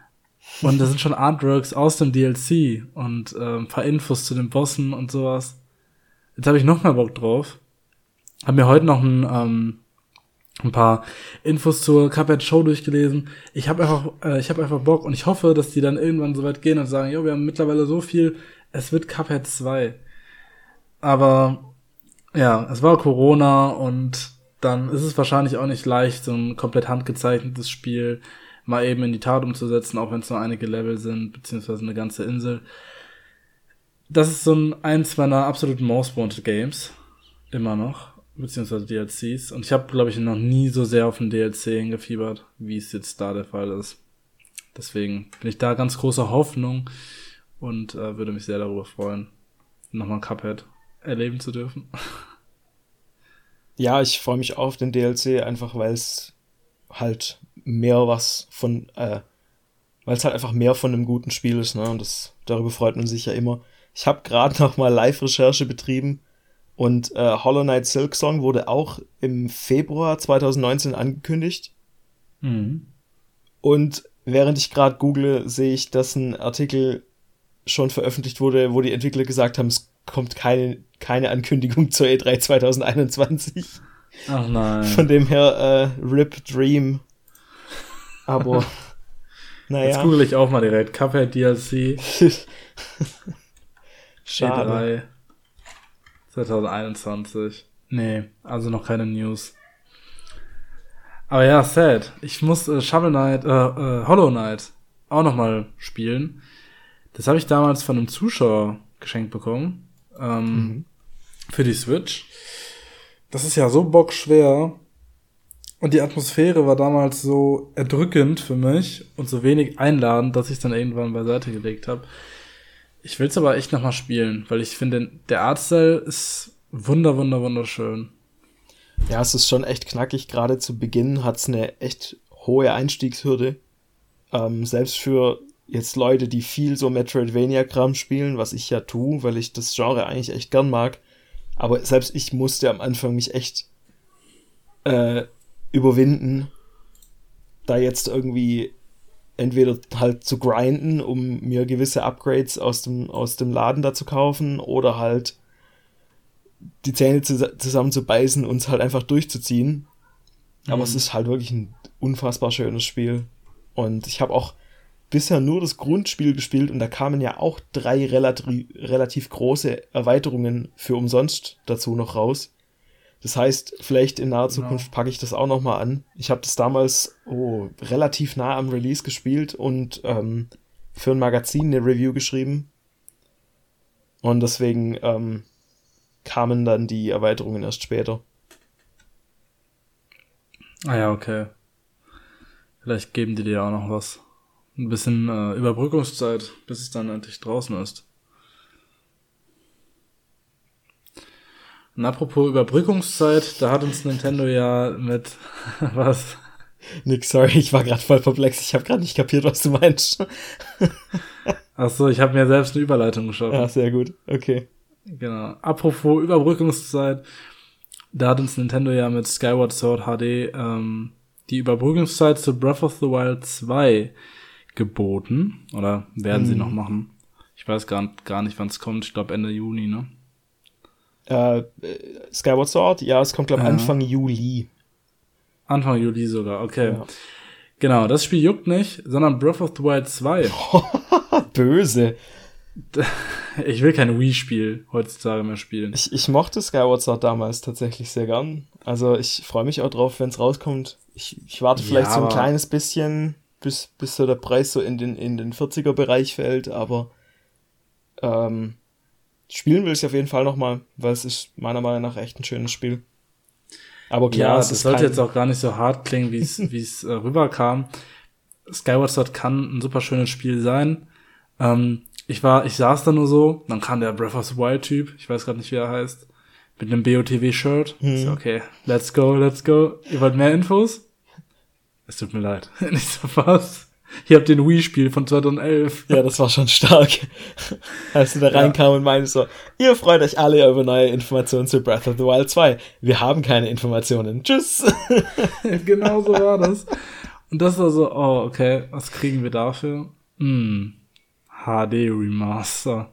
Und da sind schon Artworks aus dem DLC und äh, ein paar Infos zu den Bossen und sowas. Jetzt habe ich noch mal Bock drauf. Hab mir heute noch ein ähm, ein paar Infos zur Cuphead Show durchgelesen. Ich habe einfach, äh, ich habe einfach Bock und ich hoffe, dass die dann irgendwann so weit gehen und sagen, jo, wir haben mittlerweile so viel, es wird Cuphead 2. Aber ja, es war Corona und dann ist es wahrscheinlich auch nicht leicht, so ein komplett handgezeichnetes Spiel mal eben in die Tat umzusetzen, auch wenn es nur einige Level sind, beziehungsweise eine ganze Insel. Das ist so ein eins meiner absoluten Most Wanted Games. Immer noch beziehungsweise DLCs. Und ich habe, glaube ich, noch nie so sehr auf den DLC hingefiebert, wie es jetzt da der Fall ist. Deswegen bin ich da ganz großer Hoffnung und äh, würde mich sehr darüber freuen, nochmal Cuphead erleben zu dürfen.
Ja, ich freue mich auf den DLC, einfach weil es halt mehr was von, äh, weil es halt einfach mehr von einem guten Spiel ist, ne? Und das, darüber freut man sich ja immer. Ich habe gerade noch mal Live-Recherche betrieben und äh, Hollow Knight Silk Song wurde auch im Februar 2019 angekündigt. Mhm. Und während ich gerade google, sehe ich, dass ein Artikel schon veröffentlicht wurde, wo die Entwickler gesagt haben, es kommt keine, keine Ankündigung zur E3 2021.
Ach nein.
Von dem her, äh, RIP Dream. Aber, naja.
Jetzt google ich auch mal direkt. Cuphead DLC.
Schade.
E3 2021. Nee, also noch keine News. Aber ja, sad. Ich muss äh, Shovel Knight, äh, äh, Hollow Knight auch noch spielen. Das habe ich damals von einem Zuschauer geschenkt bekommen. Ähm, mhm. Für die Switch. Das ist ja so bockschwer. Und die Atmosphäre war damals so erdrückend für mich und so wenig einladend, dass ich dann irgendwann beiseite gelegt habe. Ich will es aber echt nochmal spielen, weil ich finde, der Artstyle ist wunder, wunder, wunderschön.
Ja, es ist schon echt knackig. Gerade zu Beginn hat es eine echt hohe Einstiegshürde. Ähm, selbst für jetzt Leute, die viel so Metroidvania-Kram spielen, was ich ja tue, weil ich das Genre eigentlich echt gern mag. Aber selbst ich musste am Anfang mich echt äh, überwinden, da jetzt irgendwie entweder halt zu grinden, um mir gewisse Upgrades aus dem, aus dem Laden da zu kaufen, oder halt die Zähne zu, zusammenzubeißen und es halt einfach durchzuziehen. Aber mhm. es ist halt wirklich ein unfassbar schönes Spiel. Und ich habe auch bisher nur das Grundspiel gespielt und da kamen ja auch drei relativ, relativ große Erweiterungen für umsonst dazu noch raus. Das heißt, vielleicht in naher genau. Zukunft genau. packe ich das auch noch mal an. Ich habe das damals oh, relativ nah am Release gespielt und ähm, für ein Magazin eine Review geschrieben. Und deswegen ähm, kamen dann die Erweiterungen erst später.
Ah ja, okay. Vielleicht geben die dir auch noch was. Ein bisschen äh, Überbrückungszeit, bis es dann endlich draußen ist. Und apropos Überbrückungszeit, da hat uns Nintendo ja mit was?
Nix, sorry, ich war gerade voll perplex. Ich habe gerade nicht kapiert, was du meinst.
Ach so, ich habe mir selbst eine Überleitung geschaffen.
Ja, sehr gut. Okay.
Genau. Apropos Überbrückungszeit, da hat uns Nintendo ja mit Skyward Sword HD ähm, die Überbrückungszeit zu Breath of the Wild 2 geboten. Oder werden hm. sie mhm. noch machen? Ich weiß gar, gar nicht, wann es kommt. Ich glaube Ende Juni, ne?
Äh, Skyward Sword, ja, es kommt, glaube ich, ja. Anfang Juli.
Anfang Juli sogar, okay. Ja. Genau, das Spiel juckt nicht, sondern Breath of the Wild 2.
Böse.
Ich will kein Wii-Spiel heutzutage mehr spielen.
Ich, ich mochte Skyward Sword damals tatsächlich sehr gern. Also ich freue mich auch drauf, wenn es rauskommt. Ich, ich warte vielleicht ja, so ein kleines bisschen, bis, bis so der Preis so in den, in den 40er-Bereich fällt, aber ähm, spielen will ich auf jeden Fall nochmal, weil es ist meiner Meinung nach echt ein schönes Spiel.
Aber klar, ja, es sollte jetzt auch gar nicht so hart klingen, wie es wie es äh, rüberkam. Skyward Sword kann ein super schönes Spiel sein. Ähm, ich war, ich saß da nur so, dann kam der Breath of the Wild Typ, ich weiß gerade nicht, wie er heißt, mit einem BOTW-Shirt. Hm. So, okay, let's go, let's go. Ihr wollt mehr Infos? Es tut mir leid. nicht so was. Ihr habt den Wii-Spiel von 2011.
Ja, das war schon stark. Als du da ja. reinkam und meinte so, ihr freut euch alle über neue Informationen zu Breath of the Wild 2. Wir haben keine Informationen. Tschüss.
genau so war das. Und das war so, oh, okay, was kriegen wir dafür? Hm, HD Remaster.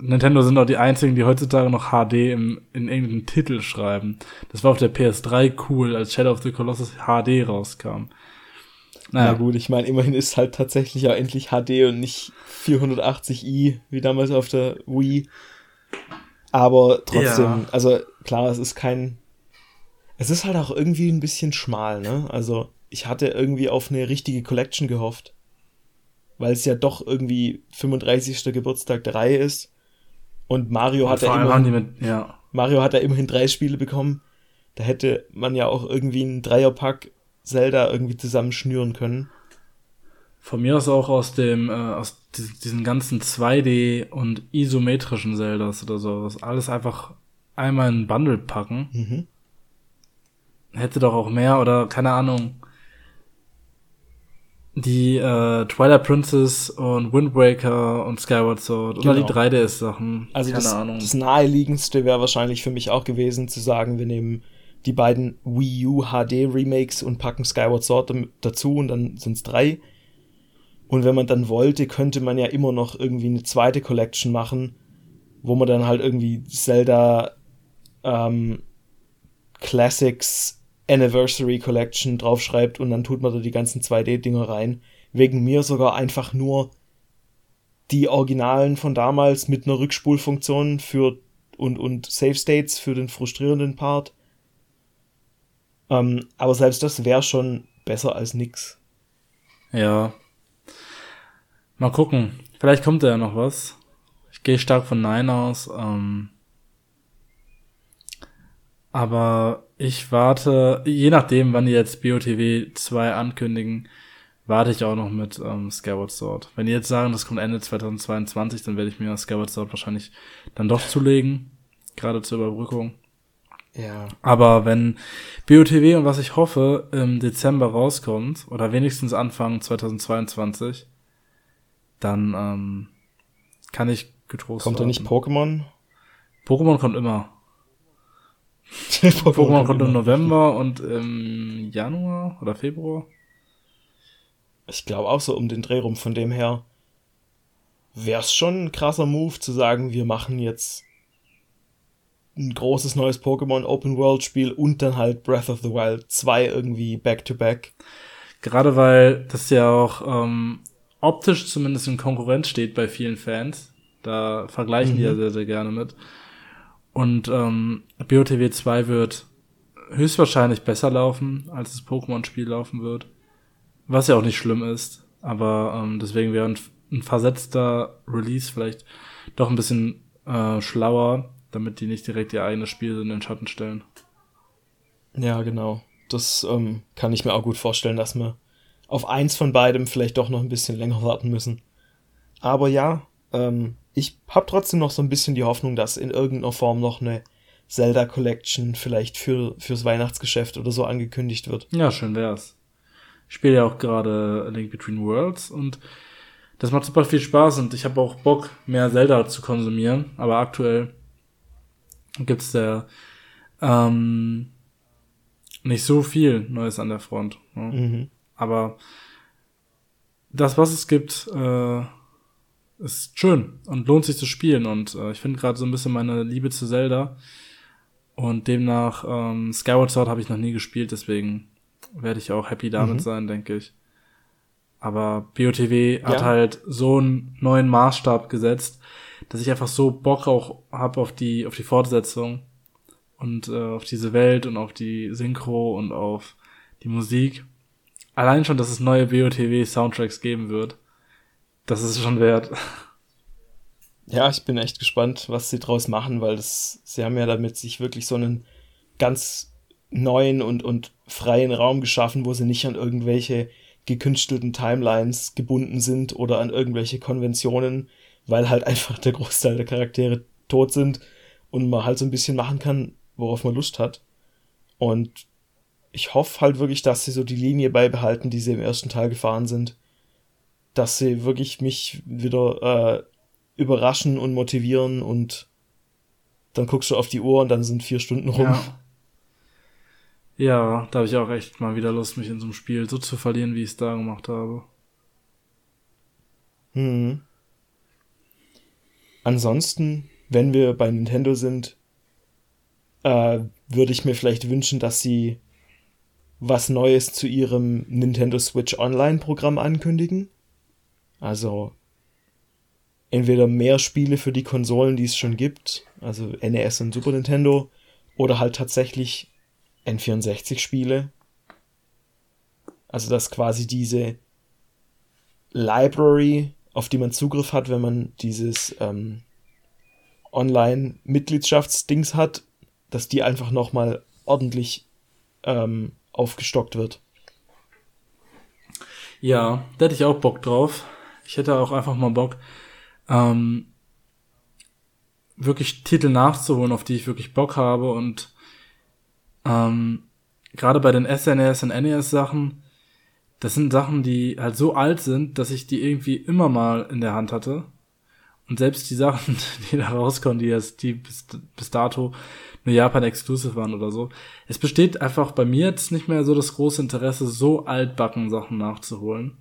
Nintendo sind auch die einzigen, die heutzutage noch HD im, in irgendeinem Titel schreiben. Das war auf der PS3 cool, als Shadow of the Colossus HD rauskam.
Naja. Na gut, ich meine, immerhin ist halt tatsächlich ja endlich HD und nicht 480i, wie damals auf der Wii. Aber trotzdem, ja. also klar, es ist kein. Es ist halt auch irgendwie ein bisschen schmal, ne? Also, ich hatte irgendwie auf eine richtige Collection gehofft. Weil es ja doch irgendwie 35. Geburtstag der Reihe ist. Und Mario und hat ja immerhin, mit, ja. Mario hat ja immerhin drei Spiele bekommen. Da hätte man ja auch irgendwie einen Dreierpack Zelda irgendwie zusammenschnüren können.
Von mir aus auch aus dem, äh, aus diesen ganzen 2D und isometrischen Zeldas oder so. Alles einfach einmal in ein Bundle packen. Mhm. Hätte doch auch mehr oder keine Ahnung. Die äh, Twilight Princess und Wind Waker und Skyward Sword genau. oder die 3DS-Sachen.
Also keine das, Ahnung. Das naheliegendste wäre wahrscheinlich für mich auch gewesen zu sagen, wir nehmen die beiden Wii U HD Remakes und packen Skyward Sword dazu und dann sind es drei. Und wenn man dann wollte, könnte man ja immer noch irgendwie eine zweite Collection machen, wo man dann halt irgendwie Zelda ähm, Classics Anniversary Collection draufschreibt und dann tut man da die ganzen 2D-Dinger rein. Wegen mir sogar einfach nur die Originalen von damals mit einer Rückspulfunktion für und, und Save States für den frustrierenden Part. Ähm, aber selbst das wäre schon besser als nix.
Ja. Mal gucken. Vielleicht kommt da ja noch was. Ich gehe stark von Nein aus. Ähm, aber ich warte, je nachdem, wann die jetzt BOTW 2 ankündigen, warte ich auch noch mit ähm, Skyward Sword. Wenn die jetzt sagen, das kommt Ende 2022, dann werde ich mir Skyward Sword wahrscheinlich dann doch zulegen. Gerade zur Überbrückung.
Ja.
Aber wenn BOTW und was ich hoffe im Dezember rauskommt, oder wenigstens Anfang 2022, dann ähm, kann ich getrost
Kommt da nicht Pokémon?
Pokémon kommt immer. Pokémon kommt im November und im Januar oder Februar.
Ich glaube auch so um den Dreh rum. Von dem her wäre es schon ein krasser Move zu sagen, wir machen jetzt ein großes neues Pokémon Open World Spiel und dann halt Breath of the Wild 2 irgendwie back to back.
Gerade weil das ja auch ähm, optisch zumindest in Konkurrenz steht bei vielen Fans. Da vergleichen mhm. die ja mhm. sehr, sehr gerne mit. Und ähm, BOTW 2 wird höchstwahrscheinlich besser laufen, als das Pokémon-Spiel laufen wird. Was ja auch nicht schlimm ist. Aber ähm, deswegen wäre ein, ein versetzter Release vielleicht doch ein bisschen äh, schlauer, damit die nicht direkt ihr eigenes Spiel in den Schatten stellen.
Ja, genau. Das ähm, kann ich mir auch gut vorstellen, dass wir auf eins von beidem vielleicht doch noch ein bisschen länger warten müssen. Aber ja, ähm, ich habe trotzdem noch so ein bisschen die Hoffnung, dass in irgendeiner Form noch eine Zelda Collection vielleicht für, fürs Weihnachtsgeschäft oder so angekündigt wird.
Ja, schön wär's. Ich spiele ja auch gerade Link Between Worlds und das macht super viel Spaß und ich habe auch Bock, mehr Zelda zu konsumieren, aber aktuell gibt's da ähm, nicht so viel Neues an der Front. Ne? Mhm. Aber das, was es gibt, äh, ist schön und lohnt sich zu spielen. Und äh, ich finde gerade so ein bisschen meine Liebe zu Zelda. Und demnach, ähm, Skyward Sword habe ich noch nie gespielt, deswegen werde ich auch happy damit mhm. sein, denke ich. Aber BOTW ja. hat halt so einen neuen Maßstab gesetzt, dass ich einfach so Bock auch hab auf die, auf die Fortsetzung und äh, auf diese Welt und auf die Synchro und auf die Musik. Allein schon, dass es neue BOTW Soundtracks geben wird, das ist schon wert.
Ja, ich bin echt gespannt, was sie draus machen, weil das, sie haben ja damit sich wirklich so einen ganz neuen und, und freien Raum geschaffen, wo sie nicht an irgendwelche gekünstelten Timelines gebunden sind oder an irgendwelche Konventionen, weil halt einfach der Großteil der Charaktere tot sind und man halt so ein bisschen machen kann, worauf man Lust hat. Und ich hoffe halt wirklich, dass sie so die Linie beibehalten, die sie im ersten Teil gefahren sind. Dass sie wirklich mich wieder äh, überraschen und motivieren und dann guckst du auf die Uhr und dann sind vier Stunden rum.
Ja. Ja, da habe ich auch echt mal wieder Lust, mich in so einem Spiel so zu verlieren, wie ich es da gemacht habe.
Hm. Ansonsten, wenn wir bei Nintendo sind, äh, würde ich mir vielleicht wünschen, dass sie was Neues zu ihrem Nintendo Switch Online-Programm ankündigen. Also entweder mehr Spiele für die Konsolen, die es schon gibt, also NES und Super Nintendo, oder halt tatsächlich N64-Spiele. Also dass quasi diese Library, auf die man Zugriff hat, wenn man dieses ähm, Online-Mitgliedschaftsdings hat, dass die einfach nochmal ordentlich ähm, aufgestockt wird.
Ja, da hätte ich auch Bock drauf. Ich hätte auch einfach mal Bock, ähm, wirklich Titel nachzuholen, auf die ich wirklich Bock habe und ähm, gerade bei den SNES und NES Sachen, das sind Sachen, die halt so alt sind, dass ich die irgendwie immer mal in der Hand hatte. Und selbst die Sachen, die da rauskommen, die jetzt, die bis, bis dato nur Japan Exclusive waren oder so. Es besteht einfach bei mir jetzt nicht mehr so das große Interesse, so altbacken Sachen nachzuholen.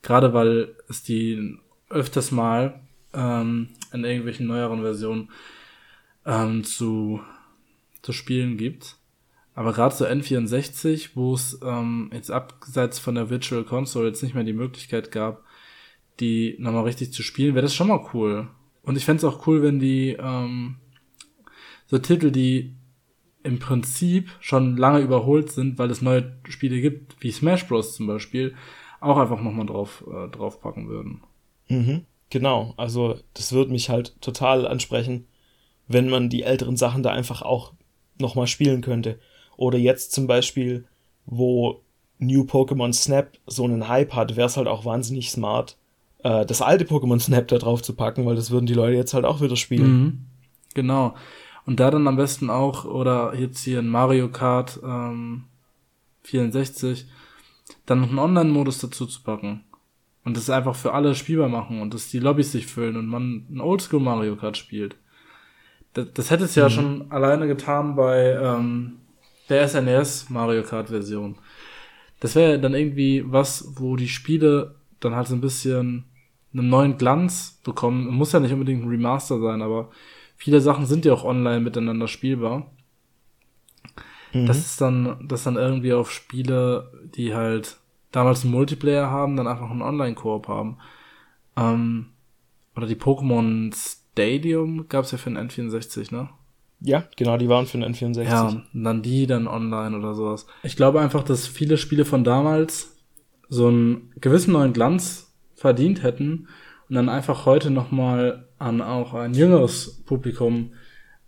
Gerade weil es die öfters mal ähm, in irgendwelchen neueren Versionen ähm, zu, zu spielen gibt. Aber gerade so N64, wo es ähm, jetzt abseits von der Virtual Console jetzt nicht mehr die Möglichkeit gab, die nochmal richtig zu spielen, wäre das schon mal cool. Und ich fände auch cool, wenn die ähm, so Titel, die im Prinzip schon lange überholt sind, weil es neue Spiele gibt, wie Smash Bros. zum Beispiel, auch einfach nochmal drauf, äh, draufpacken würden.
Mhm, genau, also das würde mich halt total ansprechen, wenn man die älteren Sachen da einfach auch nochmal spielen könnte. Oder jetzt zum Beispiel, wo New Pokémon Snap so einen Hype hat, wäre es halt auch wahnsinnig smart, äh, das alte Pokémon Snap da drauf zu packen, weil das würden die Leute jetzt halt auch wieder spielen.
Mhm. Genau. Und da dann am besten auch, oder jetzt hier in Mario Kart ähm, 64, dann noch einen Online-Modus dazu zu packen. Und das einfach für alle spielbar machen und dass die Lobbys sich füllen und man ein Oldschool Mario Kart spielt. Das, das hätte es ja mhm. schon alleine getan bei ähm, der SNES e Mario Kart Version. Das wäre dann irgendwie was, wo die Spiele dann halt so ein bisschen einen neuen Glanz bekommen. Muss ja nicht unbedingt ein Remaster sein, aber viele Sachen sind ja auch online miteinander spielbar. Mhm. Das ist dann, das dann irgendwie auf Spiele, die halt damals einen Multiplayer haben, dann einfach einen Online-Koop haben. Ähm, oder die Pokémon Stadium gab's ja für den N64, ne?
Ja, genau, die waren für den N64. Ja,
und dann die dann online oder sowas. Ich glaube einfach, dass viele Spiele von damals so einen gewissen neuen Glanz verdient hätten und dann einfach heute nochmal an auch ein jüngeres Publikum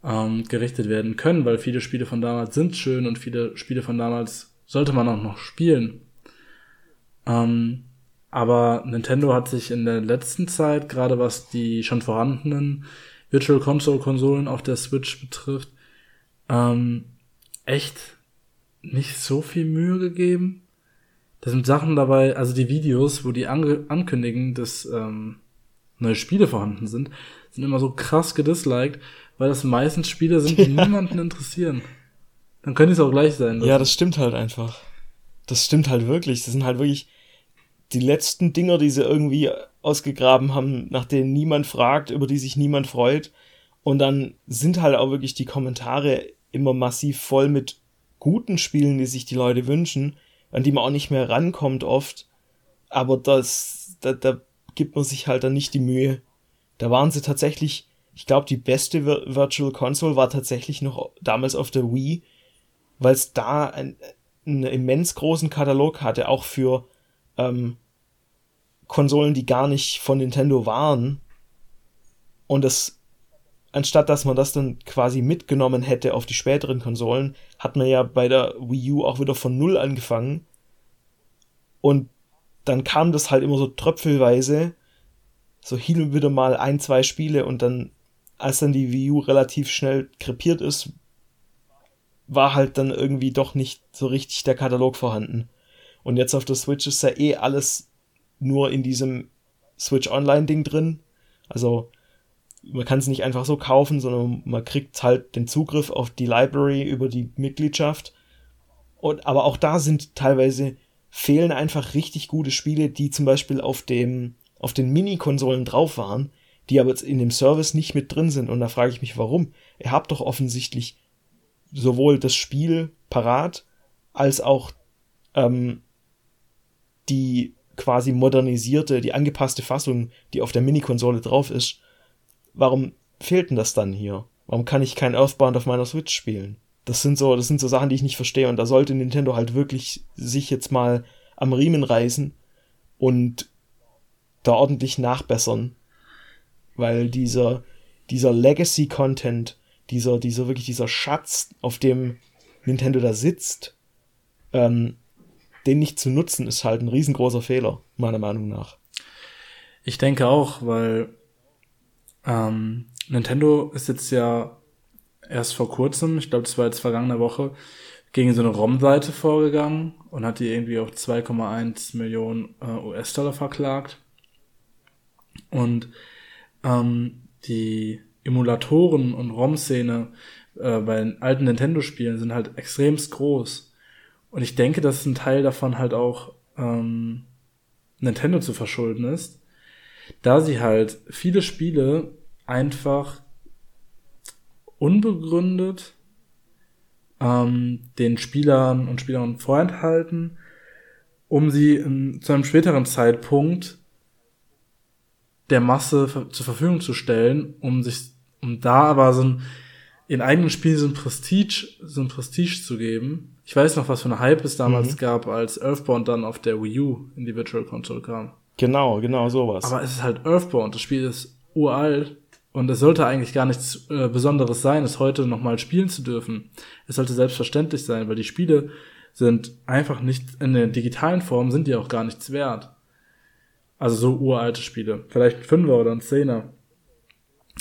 ähm, gerichtet werden können, weil viele Spiele von damals sind schön und viele Spiele von damals sollte man auch noch spielen. Ähm, aber Nintendo hat sich in der letzten Zeit, gerade was die schon vorhandenen Virtual Console Konsolen auf der Switch betrifft, ähm, echt nicht so viel Mühe gegeben. Da sind Sachen dabei, also die Videos, wo die ankündigen, dass ähm, neue Spiele vorhanden sind, sind immer so krass gedisliked, weil das meistens Spiele sind, die ja. niemanden interessieren. Dann könnte es auch gleich sein.
Ja, das stimmt halt einfach. Das stimmt halt wirklich. Das sind halt wirklich die letzten Dinger, die sie irgendwie ausgegraben haben, nach denen niemand fragt, über die sich niemand freut. Und dann sind halt auch wirklich die Kommentare immer massiv voll mit guten Spielen, die sich die Leute wünschen, an die man auch nicht mehr rankommt oft. Aber das, da, da gibt man sich halt dann nicht die Mühe. Da waren sie tatsächlich, ich glaube, die beste Virtual Console war tatsächlich noch damals auf der Wii, weil es da ein, einen immens großen Katalog hatte, auch für ähm, Konsolen, die gar nicht von Nintendo waren. Und das, anstatt dass man das dann quasi mitgenommen hätte auf die späteren Konsolen, hat man ja bei der Wii U auch wieder von Null angefangen. Und dann kam das halt immer so tröpfelweise, so hin und wieder mal ein, zwei Spiele und dann, als dann die Wii U relativ schnell krepiert ist, war halt dann irgendwie doch nicht so richtig der Katalog vorhanden. Und jetzt auf der Switch ist ja eh alles nur in diesem Switch Online-Ding drin. Also man kann es nicht einfach so kaufen, sondern man kriegt halt den Zugriff auf die Library über die Mitgliedschaft. Und aber auch da sind teilweise fehlen einfach richtig gute Spiele, die zum Beispiel auf dem, auf den Mini-Konsolen drauf waren, die aber in dem Service nicht mit drin sind. Und da frage ich mich, warum? Ihr habt doch offensichtlich sowohl das Spiel parat, als auch ähm, die quasi modernisierte, die angepasste Fassung, die auf der Mini-Konsole drauf ist. Warum fehlt denn das dann hier? Warum kann ich kein Earthbound auf meiner Switch spielen? Das sind so, das sind so Sachen, die ich nicht verstehe. Und da sollte Nintendo halt wirklich sich jetzt mal am Riemen reißen und da ordentlich nachbessern. Weil dieser, dieser Legacy-Content, dieser, dieser wirklich dieser Schatz, auf dem Nintendo da sitzt, ähm, den nicht zu nutzen, ist halt ein riesengroßer Fehler, meiner Meinung nach.
Ich denke auch, weil ähm, Nintendo ist jetzt ja erst vor kurzem, ich glaube, das war jetzt vergangene Woche, gegen so eine ROM-Seite vorgegangen und hat die irgendwie auf 2,1 Millionen äh, US-Dollar verklagt. Und ähm, die Emulatoren und ROM-Szene äh, bei alten Nintendo-Spielen sind halt extremst groß. Und ich denke, dass ein Teil davon halt auch ähm, Nintendo zu verschulden ist, da sie halt viele Spiele einfach unbegründet ähm, den Spielern und Spielerinnen vorenthalten, um sie in, zu einem späteren Zeitpunkt der Masse zur Verfügung zu stellen, um sich, um da aber so ein, in eigenen Spielen so ein Prestige, so ein Prestige zu geben. Ich weiß noch, was für eine Hype es damals mhm. gab, als Earthbound dann auf der Wii U in die Virtual Console kam.
Genau, genau sowas.
Aber es ist halt Earthbound, das Spiel ist uralt und es sollte eigentlich gar nichts äh, Besonderes sein, es heute nochmal spielen zu dürfen. Es sollte selbstverständlich sein, weil die Spiele sind einfach nicht, in der digitalen Form sind die auch gar nichts wert. Also so uralte Spiele. Vielleicht ein Fünfer oder ein Zehner.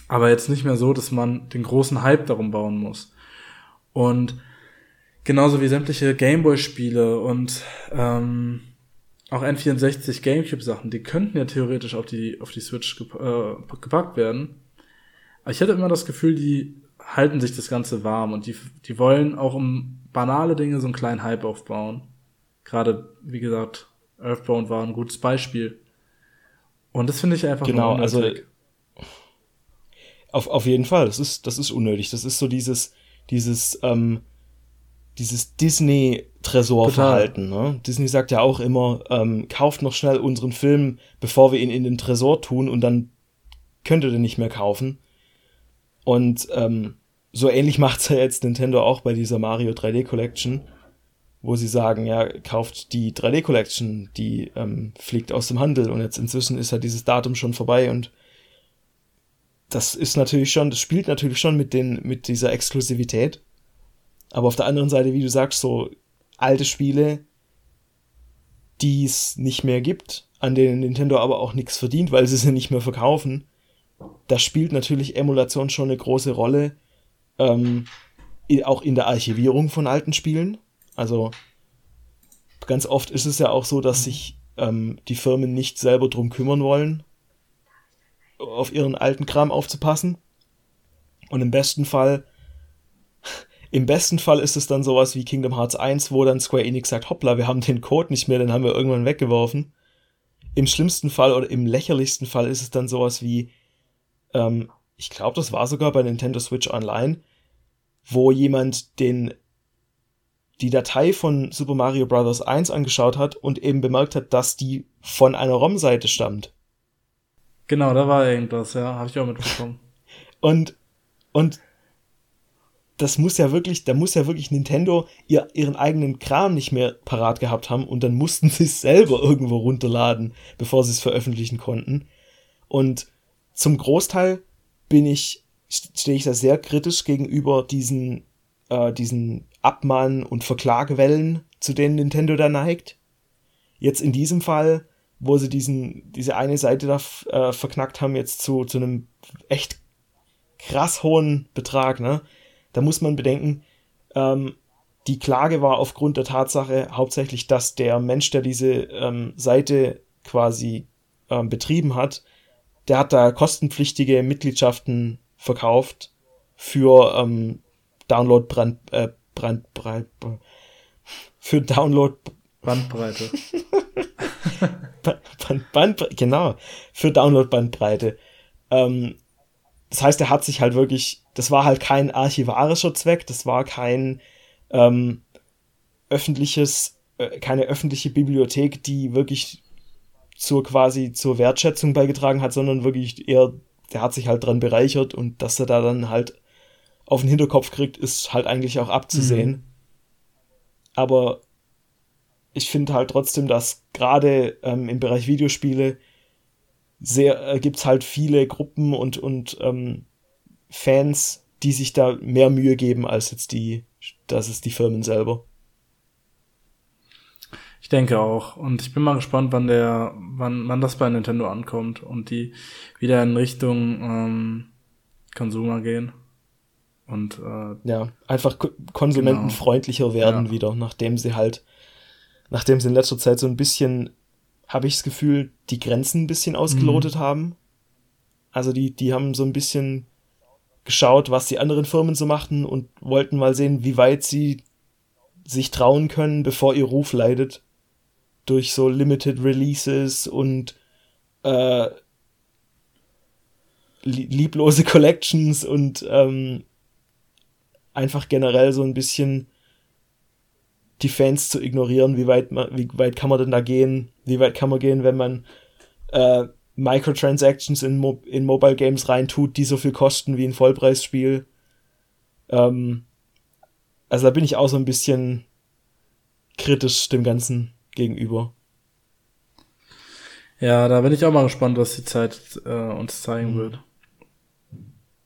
Aber jetzt nicht mehr so, dass man den großen Hype darum bauen muss. Und genauso wie sämtliche Gameboy-Spiele und ähm, auch N64 Gamecube-Sachen, die könnten ja theoretisch auf die, auf die Switch gep äh, gepackt werden. Aber ich hatte immer das Gefühl, die halten sich das Ganze warm und die, die wollen auch um banale Dinge so einen kleinen Hype aufbauen. Gerade, wie gesagt, Earthbound war ein gutes Beispiel. Und das finde ich einfach
genau, also auf, auf jeden Fall, das ist, das ist unnötig. Das ist so dieses, dieses, ähm, dieses Disney-Tresorverhalten. Ne? Disney sagt ja auch immer, ähm, kauft noch schnell unseren Film, bevor wir ihn in den Tresor tun und dann könnt ihr den nicht mehr kaufen. Und ähm, so ähnlich macht's ja jetzt Nintendo auch bei dieser Mario 3D Collection, wo sie sagen, ja, kauft die 3D Collection, die ähm, fliegt aus dem Handel und jetzt inzwischen ist ja dieses Datum schon vorbei und das ist natürlich schon, das spielt natürlich schon mit den, mit dieser Exklusivität. Aber auf der anderen Seite, wie du sagst, so alte Spiele, die es nicht mehr gibt, an denen Nintendo aber auch nichts verdient, weil sie sie nicht mehr verkaufen, da spielt natürlich Emulation schon eine große Rolle, ähm, auch in der Archivierung von alten Spielen. Also ganz oft ist es ja auch so, dass sich ähm, die Firmen nicht selber drum kümmern wollen, auf ihren alten Kram aufzupassen. Und im besten Fall, im besten Fall ist es dann sowas wie Kingdom Hearts 1, wo dann Square Enix sagt, hoppla, wir haben den Code nicht mehr, den haben wir irgendwann weggeworfen. Im schlimmsten Fall oder im lächerlichsten Fall ist es dann sowas wie, ähm, ich glaube, das war sogar bei Nintendo Switch Online, wo jemand den die Datei von Super Mario Bros. 1 angeschaut hat und eben bemerkt hat, dass die von einer ROM-Seite stammt.
Genau, da war irgendwas, ja, habe ich auch mitbekommen.
und, und das muss ja wirklich, da muss ja wirklich Nintendo ihr, ihren eigenen Kram nicht mehr parat gehabt haben und dann mussten sie es selber irgendwo runterladen, bevor sie es veröffentlichen konnten. Und zum Großteil bin ich, stehe ich da sehr kritisch gegenüber diesen, äh, diesen Abmahn- und Verklagewellen, zu denen Nintendo da neigt. Jetzt in diesem Fall wo sie diesen, diese eine Seite da äh, verknackt haben, jetzt zu, zu einem echt krass hohen Betrag, ne? Da muss man bedenken, ähm, die Klage war aufgrund der Tatsache hauptsächlich, dass der Mensch, der diese ähm, Seite quasi ähm, betrieben hat, der hat da kostenpflichtige Mitgliedschaften verkauft für ähm, Download Brand, äh, Brand, Brand, für Download
Bandbreite.
Band, Band, genau, für Download-Bandbreite. Ähm, das heißt, er hat sich halt wirklich, das war halt kein archivarischer Zweck, das war kein ähm, öffentliches, äh, keine öffentliche Bibliothek, die wirklich zur quasi zur Wertschätzung beigetragen hat, sondern wirklich eher, der hat sich halt dran bereichert und dass er da dann halt auf den Hinterkopf kriegt, ist halt eigentlich auch abzusehen. Mhm. Aber ich finde halt trotzdem, dass gerade ähm, im Bereich Videospiele sehr äh, gibt es halt viele Gruppen und, und ähm, Fans, die sich da mehr Mühe geben als jetzt die, das ist die Firmen selber.
Ich denke auch. Und ich bin mal gespannt, wann der, wann, wann das bei Nintendo ankommt und die wieder in Richtung ähm, Consumer gehen. Und äh,
ja, einfach konsumentenfreundlicher genau. werden ja. wieder, nachdem sie halt nachdem sie in letzter Zeit so ein bisschen, habe ich das Gefühl, die Grenzen ein bisschen ausgelotet mhm. haben. Also die, die haben so ein bisschen geschaut, was die anderen Firmen so machten und wollten mal sehen, wie weit sie sich trauen können, bevor ihr Ruf leidet. Durch so Limited Releases und äh, lieblose Collections und ähm, einfach generell so ein bisschen die Fans zu ignorieren, wie weit man, wie weit kann man denn da gehen, wie weit kann man gehen, wenn man äh, Microtransactions in, Mo in Mobile Games reintut, die so viel kosten wie ein Vollpreisspiel. Ähm, also da bin ich auch so ein bisschen kritisch dem Ganzen gegenüber.
Ja, da bin ich auch mal gespannt, was die Zeit äh, uns zeigen mhm. wird.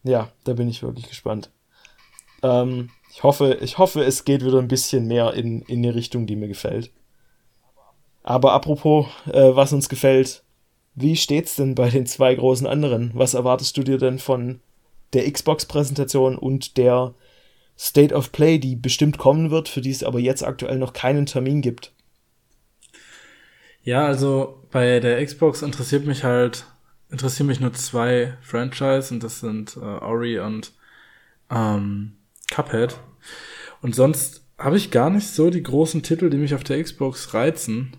Ja, da bin ich wirklich gespannt. Ähm, ich hoffe, ich hoffe, es geht wieder ein bisschen mehr in, in die Richtung, die mir gefällt. Aber apropos, äh, was uns gefällt, wie steht's denn bei den zwei großen anderen? Was erwartest du dir denn von der Xbox-Präsentation und der State of Play, die bestimmt kommen wird, für die es aber jetzt aktuell noch keinen Termin gibt?
Ja, also bei der Xbox interessiert mich halt, interessieren mich nur zwei Franchise und das sind äh, Ori und ähm, Cuphead. Und sonst habe ich gar nicht so die großen Titel, die mich auf der Xbox reizen.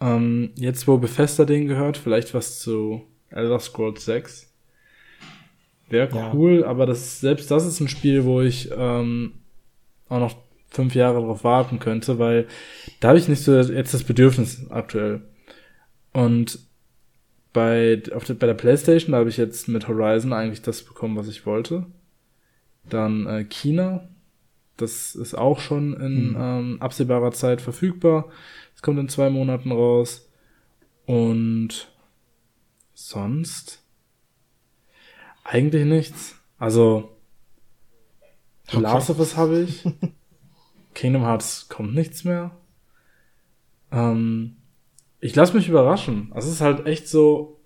Ähm, jetzt, wo Bethesda den gehört, vielleicht was zu Elder Scrolls 6. Wäre cool, ja. aber das, selbst das ist ein Spiel, wo ich ähm, auch noch fünf Jahre drauf warten könnte, weil da habe ich nicht so jetzt das Bedürfnis aktuell. Und bei, auf der, bei der Playstation, habe ich jetzt mit Horizon eigentlich das bekommen, was ich wollte. Dann äh, China, das ist auch schon in hm. ähm, absehbarer Zeit verfügbar. Es kommt in zwei Monaten raus. Und sonst eigentlich nichts. Also okay. Last of Us habe ich. Kingdom Hearts kommt nichts mehr. Ähm, ich lasse mich überraschen. Also es ist halt echt so,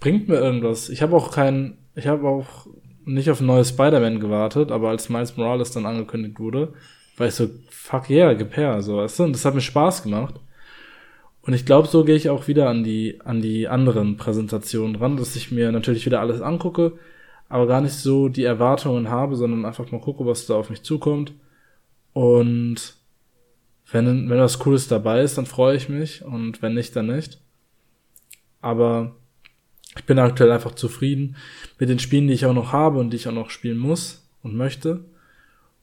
bringt mir irgendwas. Ich habe auch kein, ich habe auch nicht auf ein Spider-Man gewartet, aber als Miles Morales dann angekündigt wurde, war ich so, fuck yeah, gib so, weißt du? Und das hat mir Spaß gemacht. Und ich glaube, so gehe ich auch wieder an die, an die anderen Präsentationen ran, dass ich mir natürlich wieder alles angucke, aber gar nicht so die Erwartungen habe, sondern einfach mal gucke, was da auf mich zukommt. Und wenn, wenn was Cooles dabei ist, dann freue ich mich und wenn nicht, dann nicht. Aber ich bin aktuell einfach zufrieden mit den Spielen, die ich auch noch habe und die ich auch noch spielen muss und möchte.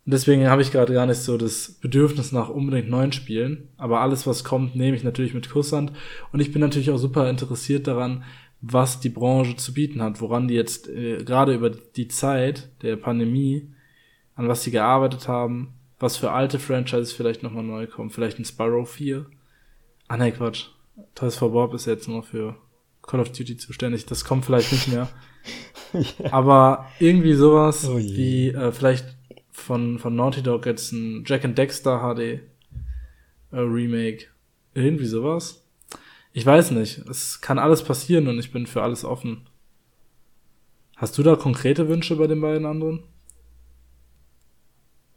Und deswegen habe ich gerade gar nicht so das Bedürfnis nach unbedingt neuen Spielen. Aber alles, was kommt, nehme ich natürlich mit Kusshand. Und ich bin natürlich auch super interessiert daran, was die Branche zu bieten hat, woran die jetzt äh, gerade über die Zeit der Pandemie, an was sie gearbeitet haben, was für alte Franchises vielleicht nochmal neu kommen. Vielleicht ein Sparrow 4. Ah ne, Quatsch. Toys for Bob ist jetzt nur für Call of Duty zuständig. Das kommt vielleicht nicht mehr. ja. Aber irgendwie sowas oh wie äh, vielleicht von, von Naughty Dog jetzt ein Jack and Dexter HD äh, Remake. Irgendwie sowas. Ich weiß nicht. Es kann alles passieren und ich bin für alles offen. Hast du da konkrete Wünsche bei den beiden anderen?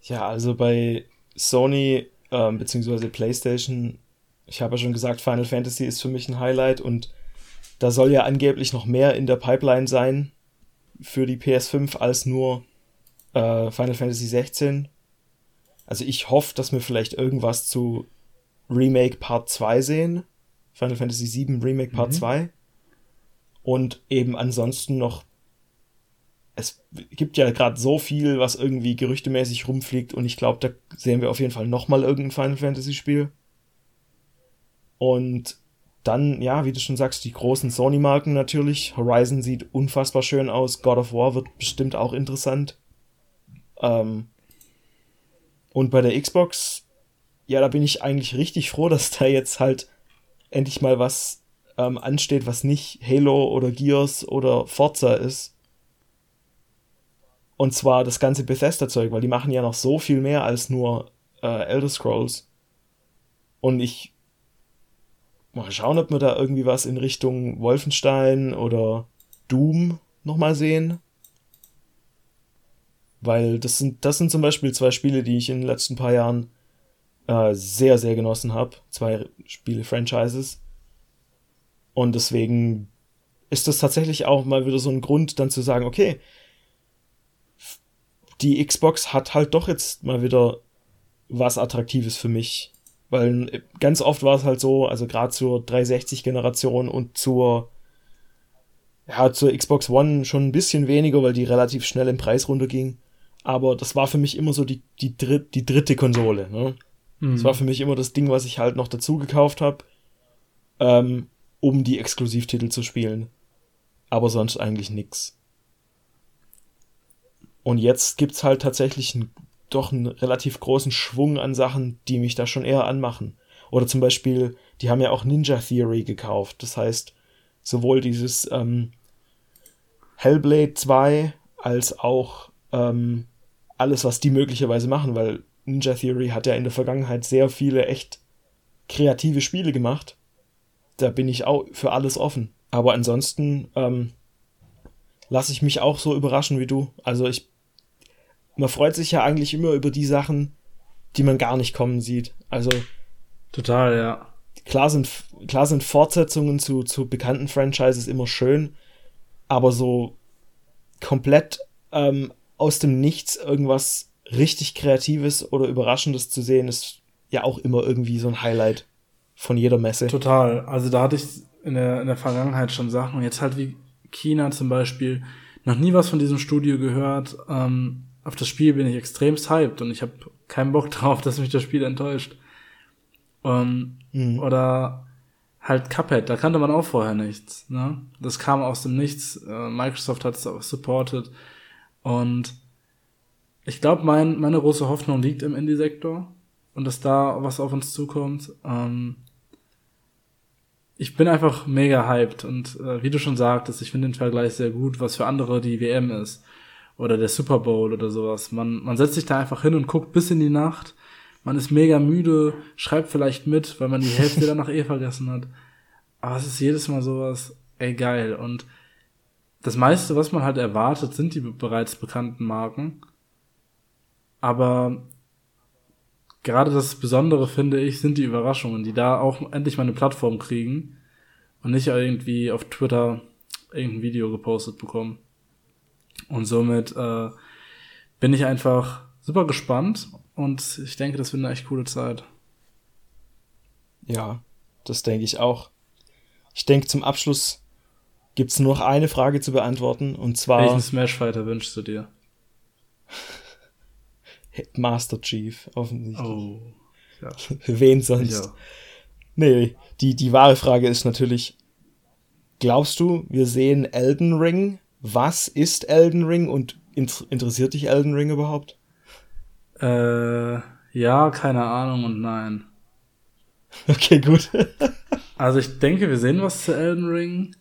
Ja, also bei Sony ähm, beziehungsweise PlayStation, ich habe ja schon gesagt, Final Fantasy ist für mich ein Highlight und da soll ja angeblich noch mehr in der Pipeline sein für die PS5 als nur äh, Final Fantasy 16. Also ich hoffe, dass wir vielleicht irgendwas zu Remake Part 2 sehen. Final Fantasy 7 Remake Part mhm. 2. Und eben ansonsten noch. Es gibt ja gerade so viel, was irgendwie gerüchtemäßig rumfliegt, und ich glaube, da sehen wir auf jeden Fall nochmal irgendein Final Fantasy Spiel. Und dann, ja, wie du schon sagst, die großen Sony-Marken natürlich. Horizon sieht unfassbar schön aus. God of War wird bestimmt auch interessant. Ähm, und bei der Xbox, ja, da bin ich eigentlich richtig froh, dass da jetzt halt endlich mal was ähm, ansteht, was nicht Halo oder Gears oder Forza ist. Und zwar das ganze Bethesda-Zeug, weil die machen ja noch so viel mehr als nur äh, Elder Scrolls. Und ich mal schauen, ob wir da irgendwie was in Richtung Wolfenstein oder Doom nochmal sehen. Weil das sind, das sind zum Beispiel zwei Spiele, die ich in den letzten paar Jahren äh, sehr, sehr genossen habe. Zwei Spiele-Franchises. Und deswegen ist das tatsächlich auch mal wieder so ein Grund, dann zu sagen, okay, die Xbox hat halt doch jetzt mal wieder was Attraktives für mich. Weil ganz oft war es halt so, also gerade zur 360-Generation und zur ja, zur Xbox One schon ein bisschen weniger, weil die relativ schnell im Preis runterging. aber das war für mich immer so die, die, dritt, die dritte Konsole. Ne? Mhm. Das war für mich immer das Ding, was ich halt noch dazu gekauft habe, ähm, um die Exklusivtitel zu spielen. Aber sonst eigentlich nix. Und jetzt gibt's halt tatsächlich einen, doch einen relativ großen Schwung an Sachen, die mich da schon eher anmachen. Oder zum Beispiel, die haben ja auch Ninja Theory gekauft. Das heißt, sowohl dieses ähm, Hellblade 2 als auch ähm, alles, was die möglicherweise machen, weil Ninja Theory hat ja in der Vergangenheit sehr viele echt kreative Spiele gemacht. Da bin ich auch für alles offen. Aber ansonsten ähm, lasse ich mich auch so überraschen wie du. Also ich, man freut sich ja eigentlich immer über die Sachen, die man gar nicht kommen sieht. Also
total, ja.
Klar sind klar sind Fortsetzungen zu zu bekannten Franchises immer schön, aber so komplett ähm, aus dem Nichts irgendwas richtig Kreatives oder Überraschendes zu sehen, ist ja auch immer irgendwie so ein Highlight von jeder Messe.
Total. Also da hatte ich in der, in der Vergangenheit schon Sachen. Jetzt halt wie China zum Beispiel. Noch nie was von diesem Studio gehört. Ähm, auf das Spiel bin ich extremst hyped und ich habe keinen Bock drauf, dass mich das Spiel enttäuscht. Ähm, mhm. Oder halt Cuphead, da kannte man auch vorher nichts. Ne? Das kam aus dem Nichts. Äh, Microsoft hat es auch supported. Und ich glaube, mein, meine große Hoffnung liegt im Indie-Sektor und dass da was auf uns zukommt. Ähm, ich bin einfach mega hyped und äh, wie du schon sagtest, ich finde den Vergleich sehr gut, was für andere die WM ist oder der Super Bowl oder sowas. Man, man setzt sich da einfach hin und guckt bis in die Nacht. Man ist mega müde, schreibt vielleicht mit, weil man die Hälfte danach eh vergessen hat. Aber es ist jedes Mal sowas, ey geil. Und das meiste, was man halt erwartet, sind die bereits bekannten Marken. Aber gerade das Besondere, finde ich, sind die Überraschungen, die da auch endlich mal eine Plattform kriegen und nicht irgendwie auf Twitter irgendein Video gepostet bekommen. Und somit äh, bin ich einfach super gespannt und ich denke, das wird eine echt coole Zeit.
Ja, das denke ich auch. Ich denke, zum Abschluss gibt es nur noch eine Frage zu beantworten und zwar.
Welchen Smash Fighter wünschst du dir?
Master Chief, offensichtlich.
Oh.
Ja. Wen sonst? Ja. Nee, die, die wahre Frage ist natürlich, glaubst du, wir sehen Elden Ring? Was ist Elden Ring und interessiert dich Elden Ring überhaupt?
Äh, ja, keine Ahnung und nein.
Okay, gut.
also ich denke, wir sehen was zu Elden Ring.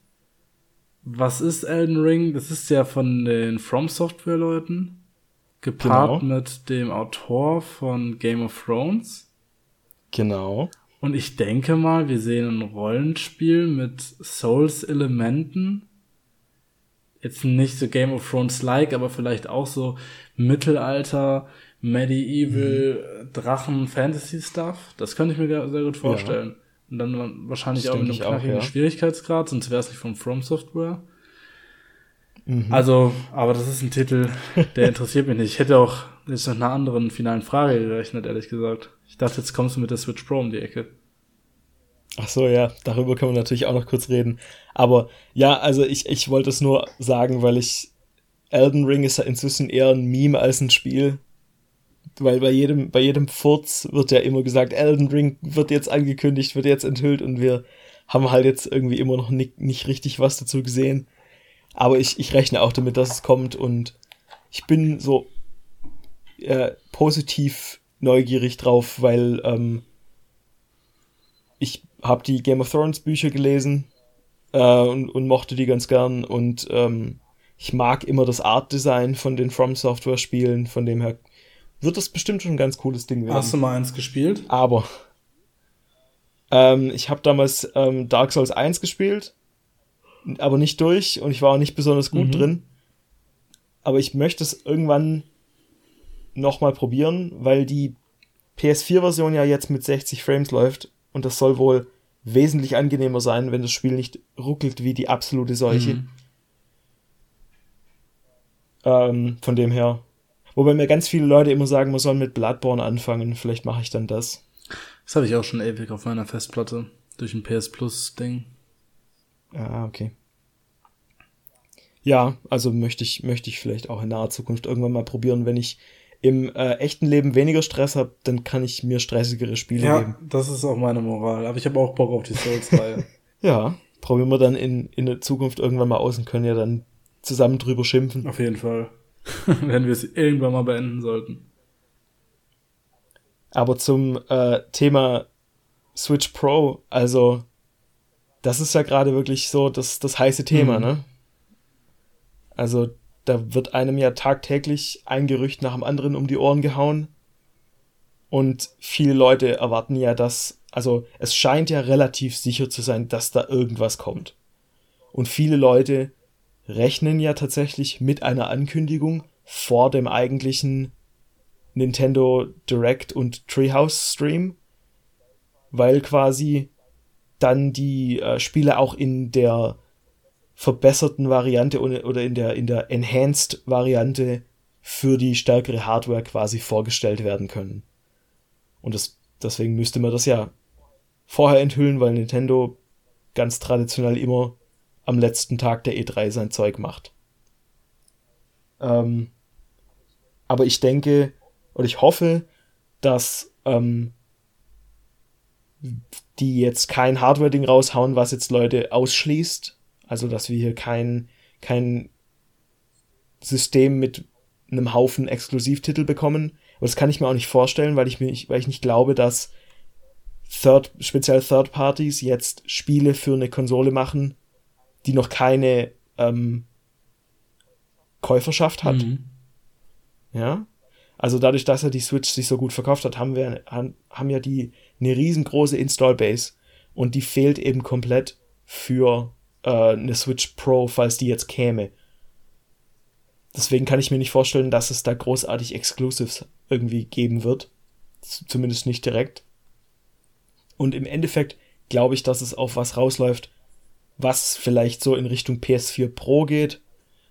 Was ist Elden Ring? Das ist ja von den From Software Leuten. Gepaart genau. mit dem Autor von Game of Thrones.
Genau.
Und ich denke mal, wir sehen ein Rollenspiel mit Souls-Elementen. Jetzt nicht so Game of Thrones-like, aber vielleicht auch so Mittelalter, Medieval, mhm. Drachen, Fantasy-Stuff. Das könnte ich mir sehr gut vorstellen. Ja. Und dann wahrscheinlich das auch mit einem knackigen ja. Schwierigkeitsgrad, sonst wäre es nicht von From Software. Mhm. Also, aber das ist ein Titel, der interessiert mich nicht. Ich hätte auch jetzt nach einer anderen finalen Frage gerechnet, ehrlich gesagt. Ich dachte, jetzt kommst du mit der Switch Pro um die Ecke.
Ach so, ja, darüber können wir natürlich auch noch kurz reden. Aber ja, also ich, ich wollte es nur sagen, weil ich Elden Ring ist ja inzwischen eher ein Meme als ein Spiel weil bei jedem, bei jedem Furz wird ja immer gesagt, Elden Ring wird jetzt angekündigt, wird jetzt enthüllt und wir haben halt jetzt irgendwie immer noch nicht, nicht richtig was dazu gesehen. Aber ich, ich rechne auch damit, dass es kommt und ich bin so äh, positiv neugierig drauf, weil ähm, habe die Game of Thrones Bücher gelesen äh, und, und mochte die ganz gern und ähm, ich mag immer das Art Design von den From Software Spielen, von dem her wird das bestimmt schon ein ganz cooles Ding
werden. Hast du mal eins gespielt?
Aber ähm, ich habe damals ähm, Dark Souls 1 gespielt, aber nicht durch und ich war auch nicht besonders gut mhm. drin. Aber ich möchte es irgendwann nochmal probieren, weil die PS4-Version ja jetzt mit 60 Frames läuft und das soll wohl wesentlich angenehmer sein, wenn das Spiel nicht ruckelt wie die absolute Seuche. Mhm. Ähm, von dem her Wobei mir ganz viele Leute immer sagen, man soll mit Bloodborne anfangen. Vielleicht mache ich dann das.
Das habe ich auch schon ewig auf meiner Festplatte. Durch ein PS Plus Ding.
Ah, okay. Ja, also möchte ich, möchte ich vielleicht auch in naher Zukunft irgendwann mal probieren, wenn ich im äh, echten Leben weniger Stress habe, dann kann ich mir stressigere Spiele
ja, geben. Ja, das ist auch meine Moral. Aber ich habe auch Bock auf die Souls-Reihe.
ja, probieren wir dann in, in der Zukunft irgendwann mal aus und können ja dann zusammen drüber schimpfen.
Auf jeden Fall. wenn wir es irgendwann mal beenden sollten.
Aber zum äh, Thema Switch Pro, also das ist ja gerade wirklich so das, das heiße Thema, mhm. ne? Also da wird einem ja tagtäglich ein Gerücht nach dem anderen um die Ohren gehauen. Und viele Leute erwarten ja, dass, also es scheint ja relativ sicher zu sein, dass da irgendwas kommt. Und viele Leute rechnen ja tatsächlich mit einer Ankündigung vor dem eigentlichen Nintendo Direct und Treehouse Stream, weil quasi dann die äh, Spiele auch in der verbesserten Variante oder in der, in der Enhanced Variante für die stärkere Hardware quasi vorgestellt werden können. Und das, deswegen müsste man das ja vorher enthüllen, weil Nintendo ganz traditionell immer am letzten Tag der E3 sein Zeug macht. Ähm, aber ich denke oder ich hoffe, dass ähm, die jetzt kein Hardware-Ding raushauen, was jetzt Leute ausschließt, also, dass wir hier kein, kein System mit einem Haufen Exklusivtitel bekommen. Und das kann ich mir auch nicht vorstellen, weil ich, mir, weil ich nicht glaube, dass Third, speziell Third Parties jetzt Spiele für eine Konsole machen, die noch keine ähm, Käuferschaft hat. Mhm. Ja. Also dadurch, dass ja die Switch sich so gut verkauft hat, haben wir haben ja die eine riesengroße Install Base und die fehlt eben komplett für äh, eine Switch Pro, falls die jetzt käme. Deswegen kann ich mir nicht vorstellen, dass es da großartig Exclusives irgendwie geben wird. Zumindest nicht direkt. Und im Endeffekt glaube ich, dass es auf was rausläuft, was vielleicht so in Richtung PS4 Pro geht.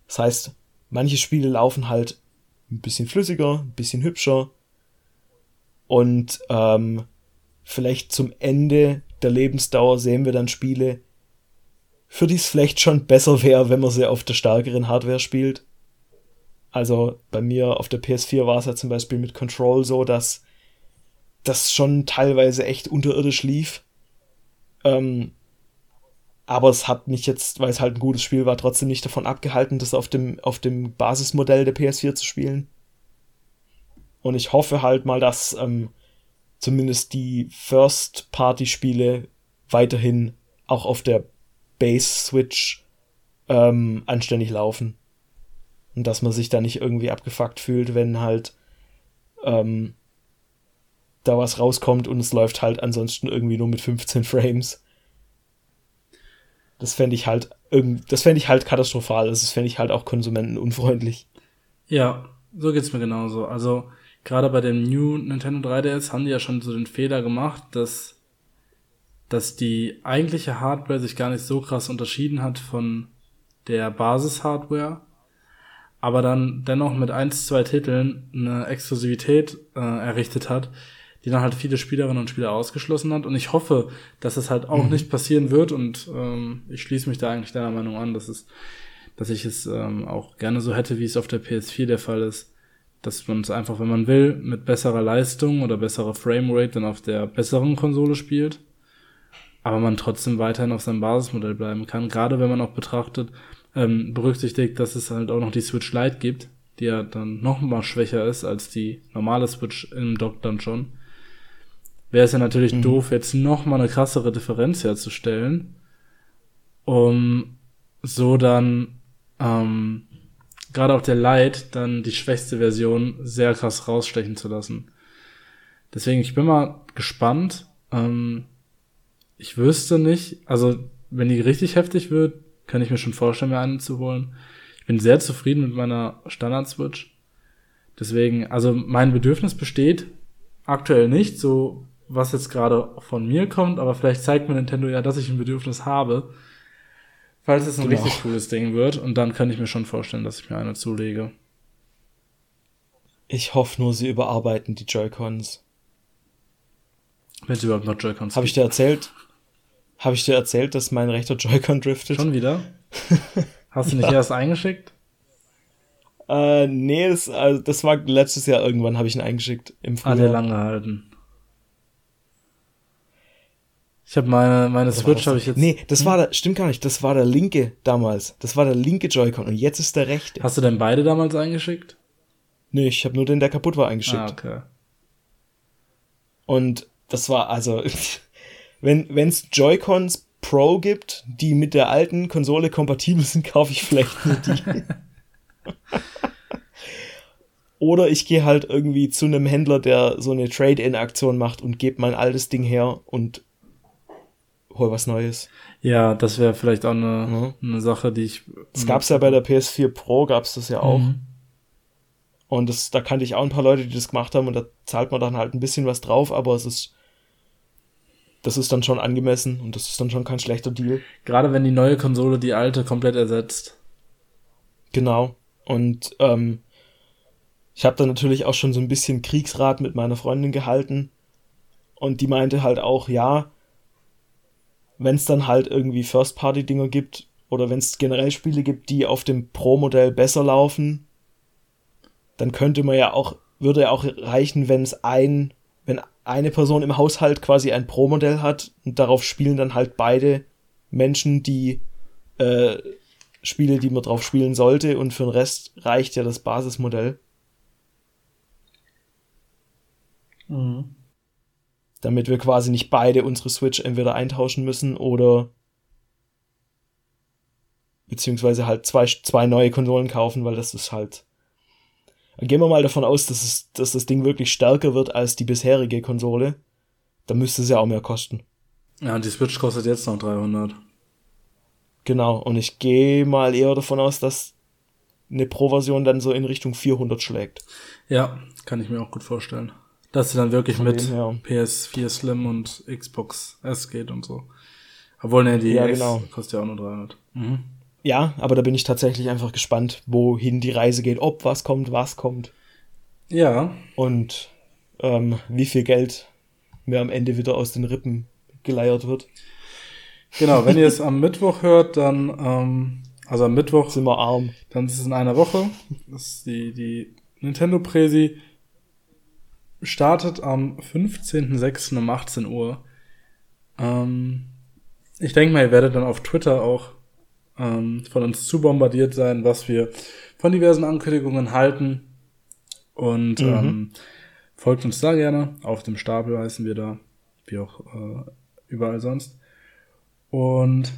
Das heißt, manche Spiele laufen halt ein bisschen flüssiger, ein bisschen hübscher. Und ähm, vielleicht zum Ende der Lebensdauer sehen wir dann Spiele, für die es vielleicht schon besser wäre, wenn man sie auf der stärkeren Hardware spielt. Also bei mir auf der PS4 war es ja zum Beispiel mit Control so, dass das schon teilweise echt unterirdisch lief. Ähm, aber es hat mich jetzt, weil es halt ein gutes Spiel war, trotzdem nicht davon abgehalten, das auf dem, auf dem Basismodell der PS4 zu spielen. Und ich hoffe halt mal, dass ähm, zumindest die First-Party-Spiele weiterhin auch auf der Base-Switch ähm, anständig laufen. Und dass man sich da nicht irgendwie abgefuckt fühlt, wenn halt ähm, da was rauskommt und es läuft halt ansonsten irgendwie nur mit 15 Frames. Das fände ich halt das fände ich halt katastrophal. Das fände ich halt auch konsumentenunfreundlich.
Ja, so geht's mir genauso. Also gerade bei dem New Nintendo 3DS haben die ja schon so den Fehler gemacht, dass dass die eigentliche Hardware sich gar nicht so krass unterschieden hat von der Basis-Hardware, aber dann dennoch mit eins, zwei Titeln eine Exklusivität äh, errichtet hat, die dann halt viele Spielerinnen und Spieler ausgeschlossen hat. Und ich hoffe, dass es halt auch mhm. nicht passieren wird. Und ähm, ich schließe mich da eigentlich deiner Meinung an, dass es, dass ich es ähm, auch gerne so hätte, wie es auf der PS4 der Fall ist. Dass man es einfach, wenn man will, mit besserer Leistung oder besserer Framerate dann auf der besseren Konsole spielt aber man trotzdem weiterhin auf seinem Basismodell bleiben kann. Gerade wenn man auch betrachtet, ähm, berücksichtigt, dass es halt auch noch die Switch Lite gibt, die ja dann noch mal schwächer ist als die normale Switch im Dock dann schon. Wäre es ja natürlich mhm. doof, jetzt noch mal eine krassere Differenz herzustellen, um so dann ähm, gerade auf der Lite dann die schwächste Version sehr krass rausstechen zu lassen. Deswegen, ich bin mal gespannt. Ähm, ich wüsste nicht, also wenn die richtig heftig wird, kann ich mir schon vorstellen, mir einen zu holen. Ich bin sehr zufrieden mit meiner Standard-Switch. Deswegen, also mein Bedürfnis besteht aktuell nicht, so was jetzt gerade von mir kommt, aber vielleicht zeigt mir Nintendo ja, dass ich ein Bedürfnis habe. Falls es ein genau. richtig cooles Ding wird, und dann kann ich mir schon vorstellen, dass ich mir eine zulege.
Ich hoffe nur, sie überarbeiten die Joy-Cons.
Wenn sie überhaupt noch Joy-Cons
Habe ich dir erzählt? Habe ich dir erzählt, dass mein rechter Joy-Con driftet?
Schon wieder? Hast du nicht ja. erst eingeschickt?
Äh, nee, das, also das war letztes Jahr irgendwann, habe ich ihn eingeschickt im
Frühjahr. Ah, der lang gehalten. Ich habe meine, meine Switch habe ich jetzt.
Nee, das hm? war der, stimmt gar nicht, das war der linke damals. Das war der linke Joy-Con und jetzt ist der rechte.
Hast du denn beide damals eingeschickt?
Nee, ich habe nur den, der kaputt war, eingeschickt. Ah, okay. Und das war also, wenn es Joy-Cons Pro gibt, die mit der alten Konsole kompatibel sind, kaufe ich vielleicht nur die. Oder ich gehe halt irgendwie zu einem Händler, der so eine Trade-in-Aktion macht und gebe mein altes Ding her und hol was Neues.
Ja, das wäre vielleicht auch eine, ja. eine Sache, die ich.
Das gab's ja bei der PS4 Pro, gab's das ja auch. Mhm. Und das, da kannte ich auch ein paar Leute, die das gemacht haben und da zahlt man dann halt ein bisschen was drauf, aber es ist, das ist dann schon angemessen und das ist dann schon kein schlechter Deal.
Gerade wenn die neue Konsole die alte komplett ersetzt.
Genau. Und ähm, ich habe dann natürlich auch schon so ein bisschen Kriegsrat mit meiner Freundin gehalten und die meinte halt auch, ja, wenn es dann halt irgendwie First-Party-Dinger gibt oder wenn es generell Spiele gibt, die auf dem Pro-Modell besser laufen, dann könnte man ja auch, würde ja auch reichen, wenn es ein, eine Person im Haushalt quasi ein Pro-Modell hat und darauf spielen dann halt beide Menschen die äh, Spiele, die man drauf spielen sollte und für den Rest reicht ja das Basismodell. Mhm damit wir quasi nicht beide unsere Switch entweder eintauschen müssen oder beziehungsweise halt zwei, zwei neue Konsolen kaufen, weil das ist halt. Gehen wir mal davon aus, dass, es, dass das Ding wirklich stärker wird als die bisherige Konsole. Dann müsste es ja auch mehr kosten.
Ja, die Switch kostet jetzt noch 300.
Genau, und ich gehe mal eher davon aus, dass eine Pro-Version dann so in Richtung 400 schlägt.
Ja, kann ich mir auch gut vorstellen. Dass sie dann wirklich Von mit PS4 Slim und Xbox S geht und so. Obwohl, ne, die ja, genau. kostet ja auch nur 300. Mhm.
Ja, aber da bin ich tatsächlich einfach gespannt, wohin die Reise geht, ob was kommt, was kommt.
Ja.
Und ähm, wie viel Geld mir am Ende wieder aus den Rippen geleiert wird.
Genau, wenn ihr es am Mittwoch hört, dann, ähm, also am Mittwoch
sind wir arm.
Dann ist es in einer Woche. Das ist die, die Nintendo Präsi startet am 15.06. um 18 Uhr. Ähm, ich denke mal, ihr werdet dann auf Twitter auch ähm, von uns zu bombardiert sein, was wir von diversen Ankündigungen halten. Und mhm. ähm, folgt uns da gerne. Auf dem Stapel heißen wir da, wie auch äh, überall sonst. Und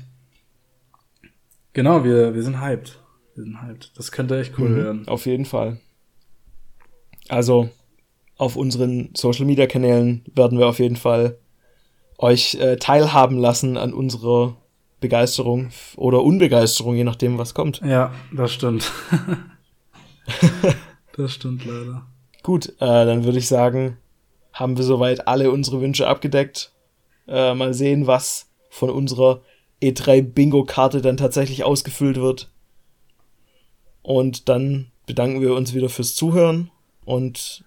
genau, wir, wir sind hyped. Wir sind hyped. Das könnte echt cool mhm, werden.
Auf jeden Fall. Also, auf unseren Social Media Kanälen werden wir auf jeden Fall euch äh, teilhaben lassen an unserer Begeisterung oder Unbegeisterung, je nachdem, was kommt.
Ja, das stimmt. das stimmt leider.
Gut, äh, dann würde ich sagen, haben wir soweit alle unsere Wünsche abgedeckt. Äh, mal sehen, was von unserer E3 Bingo-Karte dann tatsächlich ausgefüllt wird. Und dann bedanken wir uns wieder fürs Zuhören und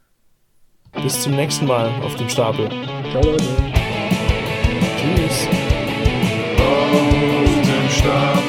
bis zum nächsten Mal auf dem Stapel.
Ciao Leute.
Tschüss.
Auf dem Stapel.